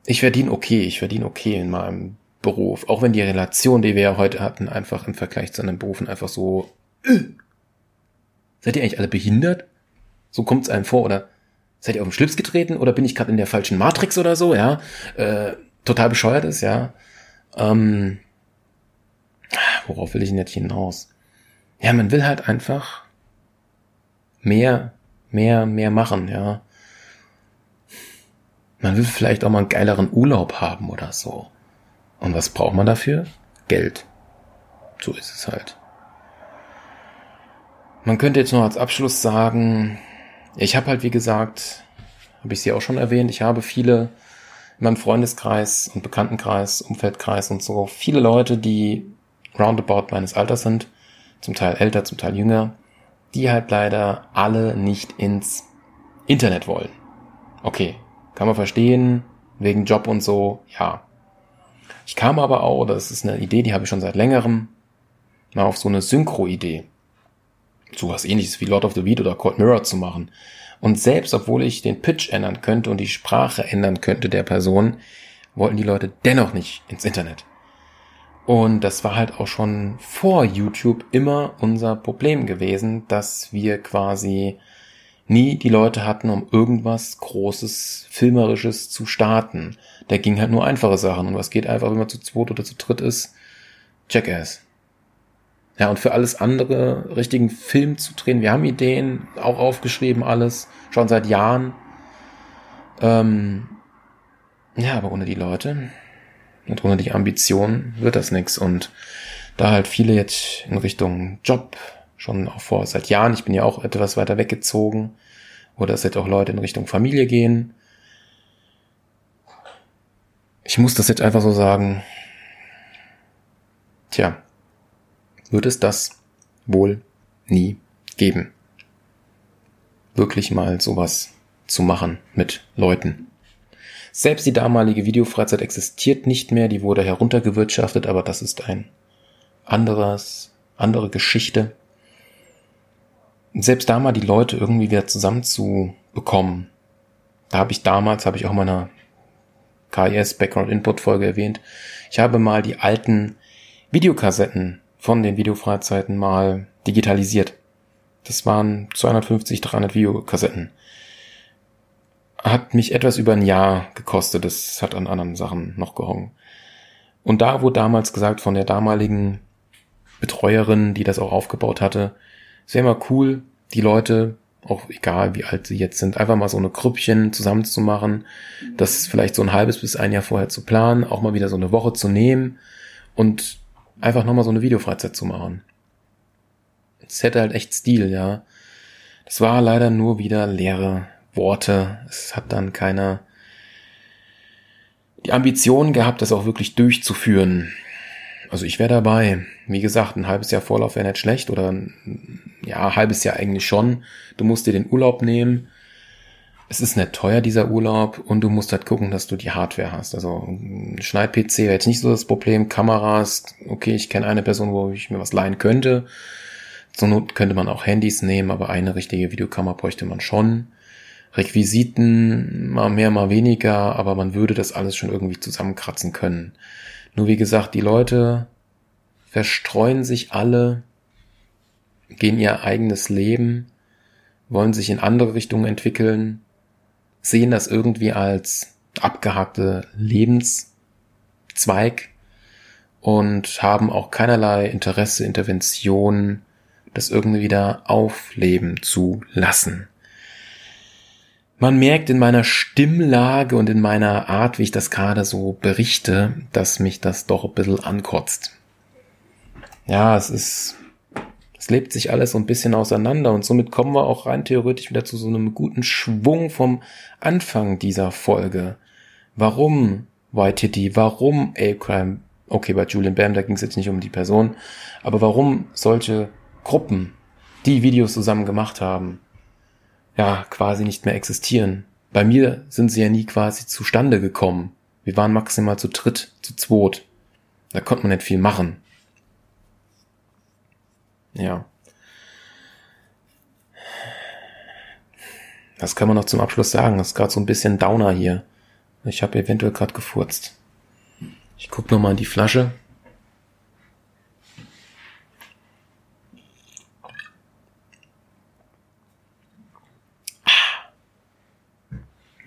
ich verdiene okay, ich verdiene okay in meinem Beruf, auch wenn die Relation, die wir ja heute hatten, einfach im Vergleich zu anderen Berufen einfach so, äh, seid ihr eigentlich alle behindert? So kommt es einem vor, oder seid ihr auf den Schlips getreten oder bin ich gerade in der falschen Matrix oder so, ja? Äh, total bescheuert ist, ja. Ähm, worauf will ich denn jetzt hinaus? Ja, man will halt einfach mehr, mehr, mehr machen, ja. Man will vielleicht auch mal einen geileren Urlaub haben oder so. Und was braucht man dafür? Geld. So ist es halt. Man könnte jetzt noch als Abschluss sagen, ich habe halt, wie gesagt, habe ich sie auch schon erwähnt, ich habe viele in meinem Freundeskreis und Bekanntenkreis, Umfeldkreis und so, viele Leute, die roundabout meines Alters sind, zum Teil älter, zum Teil jünger, die halt leider alle nicht ins Internet wollen. Okay, kann man verstehen, wegen Job und so, ja. Ich kam aber auch, das ist eine Idee, die habe ich schon seit längerem, mal auf so eine Synchro-Idee sowas ähnliches wie Lord of the Weed oder Cold Mirror zu machen. Und selbst obwohl ich den Pitch ändern könnte und die Sprache ändern könnte der Person, wollten die Leute dennoch nicht ins Internet. Und das war halt auch schon vor YouTube immer unser Problem gewesen, dass wir quasi nie die Leute hatten, um irgendwas Großes, Filmerisches zu starten. Da ging halt nur einfache Sachen. Und was geht einfach, wenn man zu zweit oder zu dritt ist? Jackass. Ja, und für alles andere richtigen Film zu drehen. Wir haben Ideen, auch aufgeschrieben alles, schon seit Jahren. Ähm, ja, aber ohne die Leute und ohne die Ambition wird das nix. Und da halt viele jetzt in Richtung Job schon auch vor seit Jahren, ich bin ja auch etwas weiter weggezogen, oder es jetzt auch Leute in Richtung Familie gehen. Ich muss das jetzt einfach so sagen. Tja, wird es das wohl nie geben. Wirklich mal sowas zu machen mit Leuten. Selbst die damalige Videofreizeit existiert nicht mehr, die wurde heruntergewirtschaftet, aber das ist ein anderes, andere Geschichte. Selbst da mal die Leute irgendwie wieder zusammenzubekommen, da habe ich damals, habe ich auch meiner KIS Background Input Folge erwähnt, ich habe mal die alten Videokassetten von den Videofreizeiten mal digitalisiert. Das waren 250, 300 Videokassetten. Hat mich etwas über ein Jahr gekostet. Das hat an anderen Sachen noch gehongen. Und da wurde damals gesagt von der damaligen Betreuerin, die das auch aufgebaut hatte, es wäre mal cool, die Leute, auch egal wie alt sie jetzt sind, einfach mal so eine Grüppchen zusammenzumachen, das vielleicht so ein halbes bis ein Jahr vorher zu planen, auch mal wieder so eine Woche zu nehmen und einfach nochmal so eine Videofreizeit zu machen. Es hätte halt echt Stil, ja. Das war leider nur wieder leere Worte. Es hat dann keiner die Ambition gehabt, das auch wirklich durchzuführen. Also ich wäre dabei. Wie gesagt, ein halbes Jahr Vorlauf wäre nicht schlecht oder ja, halbes Jahr eigentlich schon. Du musst dir den Urlaub nehmen es ist nicht teuer, dieser Urlaub, und du musst halt gucken, dass du die Hardware hast. Also Schneid-PC wäre jetzt nicht so das Problem. Kameras, okay, ich kenne eine Person, wo ich mir was leihen könnte. Zur Not könnte man auch Handys nehmen, aber eine richtige Videokamera bräuchte man schon. Requisiten mal mehr, mal weniger, aber man würde das alles schon irgendwie zusammenkratzen können. Nur wie gesagt, die Leute verstreuen sich alle, gehen ihr eigenes Leben, wollen sich in andere Richtungen entwickeln, sehen das irgendwie als abgehakte Lebenszweig und haben auch keinerlei Interesse, Intervention, das irgendwie wieder aufleben zu lassen. Man merkt in meiner Stimmlage und in meiner Art, wie ich das gerade so berichte, dass mich das doch ein bisschen ankotzt. Ja, es ist Es lebt sich alles so ein bisschen auseinander und somit kommen wir auch rein theoretisch wieder zu so einem guten Schwung vom Anfang dieser Folge. Warum White Warum A-Crime? Okay, bei Julian Bam, da ging es jetzt nicht um die Person, aber warum solche Gruppen, die Videos zusammen gemacht haben, ja, quasi nicht mehr existieren? Bei mir sind sie ja nie quasi zustande gekommen. Wir waren maximal zu dritt, zu zweit. Da konnte man nicht viel machen. Ja. Das kann man noch zum Abschluss sagen. Das ist gerade so ein bisschen Downer hier. Ich habe eventuell gerade gefurzt. Ich guck noch mal in die Flasche.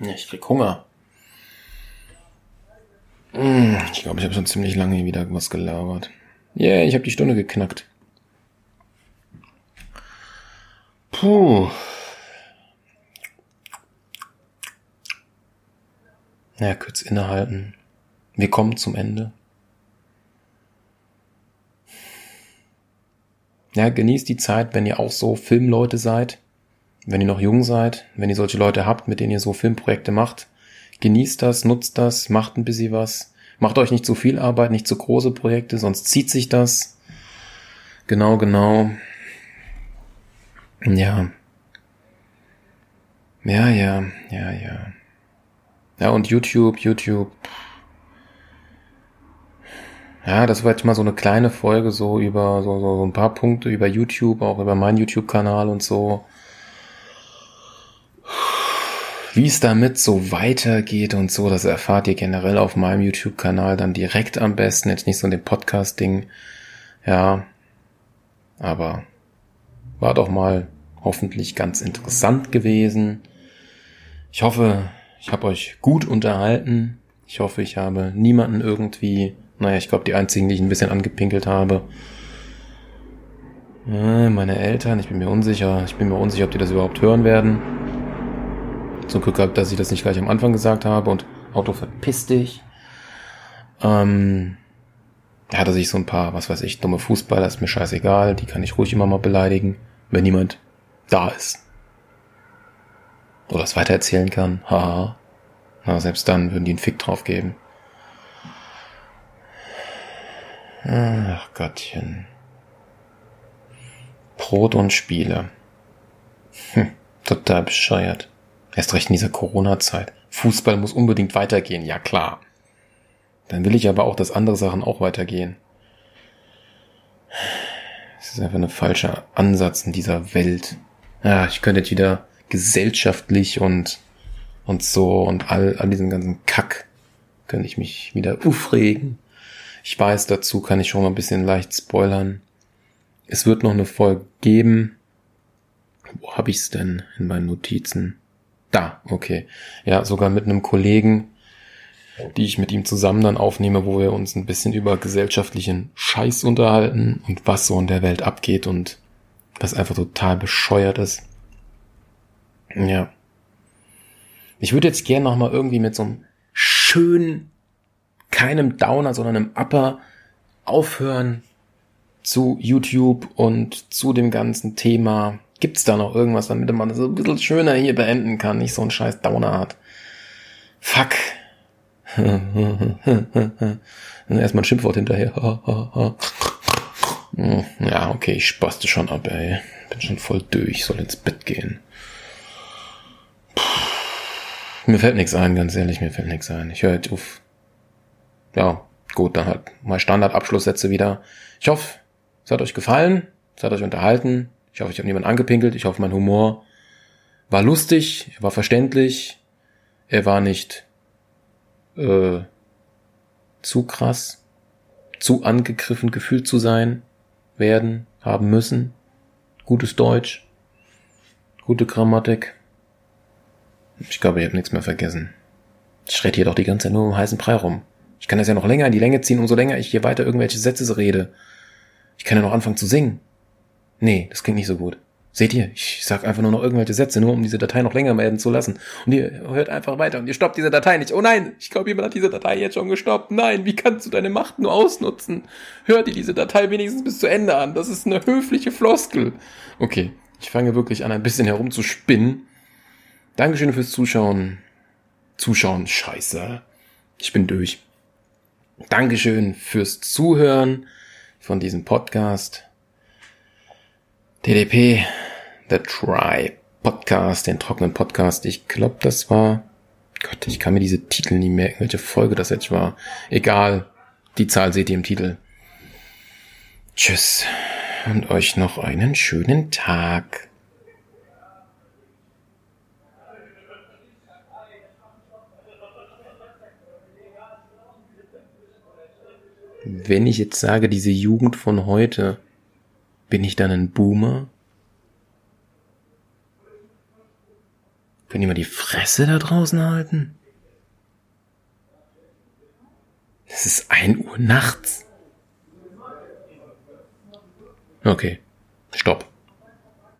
Ja, ich krieg Hunger. Hm, ich glaube, ich habe schon ziemlich lange wieder was gelabert. Yeah, ich habe die Stunde geknackt. Puh. Ja, kurz innehalten. Wir kommen zum Ende. Ja, genießt die Zeit, wenn ihr auch so Filmleute seid wenn ihr noch jung seid, wenn ihr solche Leute habt, mit denen ihr so Filmprojekte macht, genießt das, nutzt das, macht ein bisschen was. Macht euch nicht zu viel Arbeit, nicht zu große Projekte, sonst zieht sich das. Genau, genau. Ja. Ja, ja, ja, ja. Ja, und YouTube, YouTube. Ja, das war jetzt mal so eine kleine Folge so über so, so, so ein paar Punkte über YouTube, auch über meinen YouTube-Kanal und so wie es damit so weitergeht und so, das erfahrt ihr generell auf meinem YouTube-Kanal dann direkt am besten, jetzt nicht so in dem Podcast-Ding. Ja, aber war doch mal hoffentlich ganz interessant gewesen. Ich hoffe, ich habe euch gut unterhalten. Ich hoffe, ich habe niemanden irgendwie, naja, ich glaube, die einzigen, die ich ein bisschen angepinkelt habe, meine Eltern, ich bin mir unsicher, ich bin mir unsicher, ob die das überhaupt hören werden. Zum Glück gehabt, dass ich das nicht gleich am Anfang gesagt habe und Auto verpiss dich. Ähm, ja, dass ich so ein paar, was weiß ich, dumme Fußballer, ist mir scheißegal, die kann ich ruhig immer mal beleidigen, wenn niemand da ist. Oder es weitererzählen kann, haha. Na, selbst dann würden die einen Fick drauf geben. Ach Gottchen. Brot und Spiele. Hm, total bescheuert. Erst recht in dieser Corona-Zeit. Fußball muss unbedingt weitergehen, ja klar. Dann will ich aber auch, dass andere Sachen auch weitergehen. Es ist einfach ein falscher Ansatz in dieser Welt. Ja, ich könnte jetzt wieder gesellschaftlich und, und so und all, all diesen ganzen Kack könnte ich mich wieder aufregen. Ich weiß, dazu kann ich schon mal ein bisschen leicht spoilern. Es wird noch eine Folge geben. Wo habe ich's denn in meinen Notizen? Da, okay. Ja, sogar mit einem Kollegen, die ich mit ihm zusammen dann aufnehme, wo wir uns ein bisschen über gesellschaftlichen Scheiß unterhalten und was so in der Welt abgeht und was einfach total bescheuert ist. Ja. Ich würde jetzt gerne nochmal irgendwie mit so einem schönen, keinem Downer, sondern einem Upper aufhören zu YouTube und zu dem ganzen Thema Gibt's da noch irgendwas, damit man das ein bisschen schöner hier beenden kann, nicht so ein scheiß Downer hat? Fuck. *laughs* Erstmal ein Schimpfwort hinterher. *laughs* ja, okay, ich spaste schon ab, ey. Bin schon voll durch, soll ins Bett gehen. Mir fällt nichts ein, ganz ehrlich, mir fällt nichts ein. Ich höre jetzt auf. Ja, gut, dann halt mal Standardabschlusssätze wieder. Ich hoffe, es hat euch gefallen, es hat euch unterhalten. Ich hoffe, ich habe niemanden angepinkelt. Ich hoffe, mein Humor war lustig, er war verständlich, er war nicht äh, zu krass, zu angegriffen gefühlt zu sein, werden, haben müssen. Gutes Deutsch, gute Grammatik. Ich glaube, ich habe nichts mehr vergessen. Ich rede hier doch die ganze Zeit nur um heißen Brei rum. Ich kann das ja noch länger in die Länge ziehen, umso länger ich hier weiter irgendwelche Sätze rede. Ich kann ja noch anfangen zu singen. Nee, das klingt nicht so gut. Seht ihr, ich sag einfach nur noch irgendwelche Sätze, nur um diese Datei noch länger melden zu lassen. Und ihr hört einfach weiter und ihr stoppt diese Datei nicht. Oh nein, ich glaube, jemand hat diese Datei jetzt schon gestoppt. Nein, wie kannst du deine Macht nur ausnutzen? Hör dir diese Datei wenigstens bis zu Ende an. Das ist eine höfliche Floskel. Okay, ich fange wirklich an, ein bisschen herumzuspinnen. Dankeschön fürs Zuschauen. Zuschauen, scheiße. Ich bin durch. Dankeschön fürs Zuhören von diesem Podcast. TDP, The Try Podcast, den trockenen Podcast. Ich glaube, das war. Gott, ich kann mir diese Titel nie merken, welche Folge das jetzt war. Egal. Die Zahl seht ihr im Titel. Tschüss. Und euch noch einen schönen Tag. Wenn ich jetzt sage, diese Jugend von heute, bin ich dann ein Boomer? Können die mal die Fresse da draußen halten? Es ist ein Uhr nachts. Okay, stopp.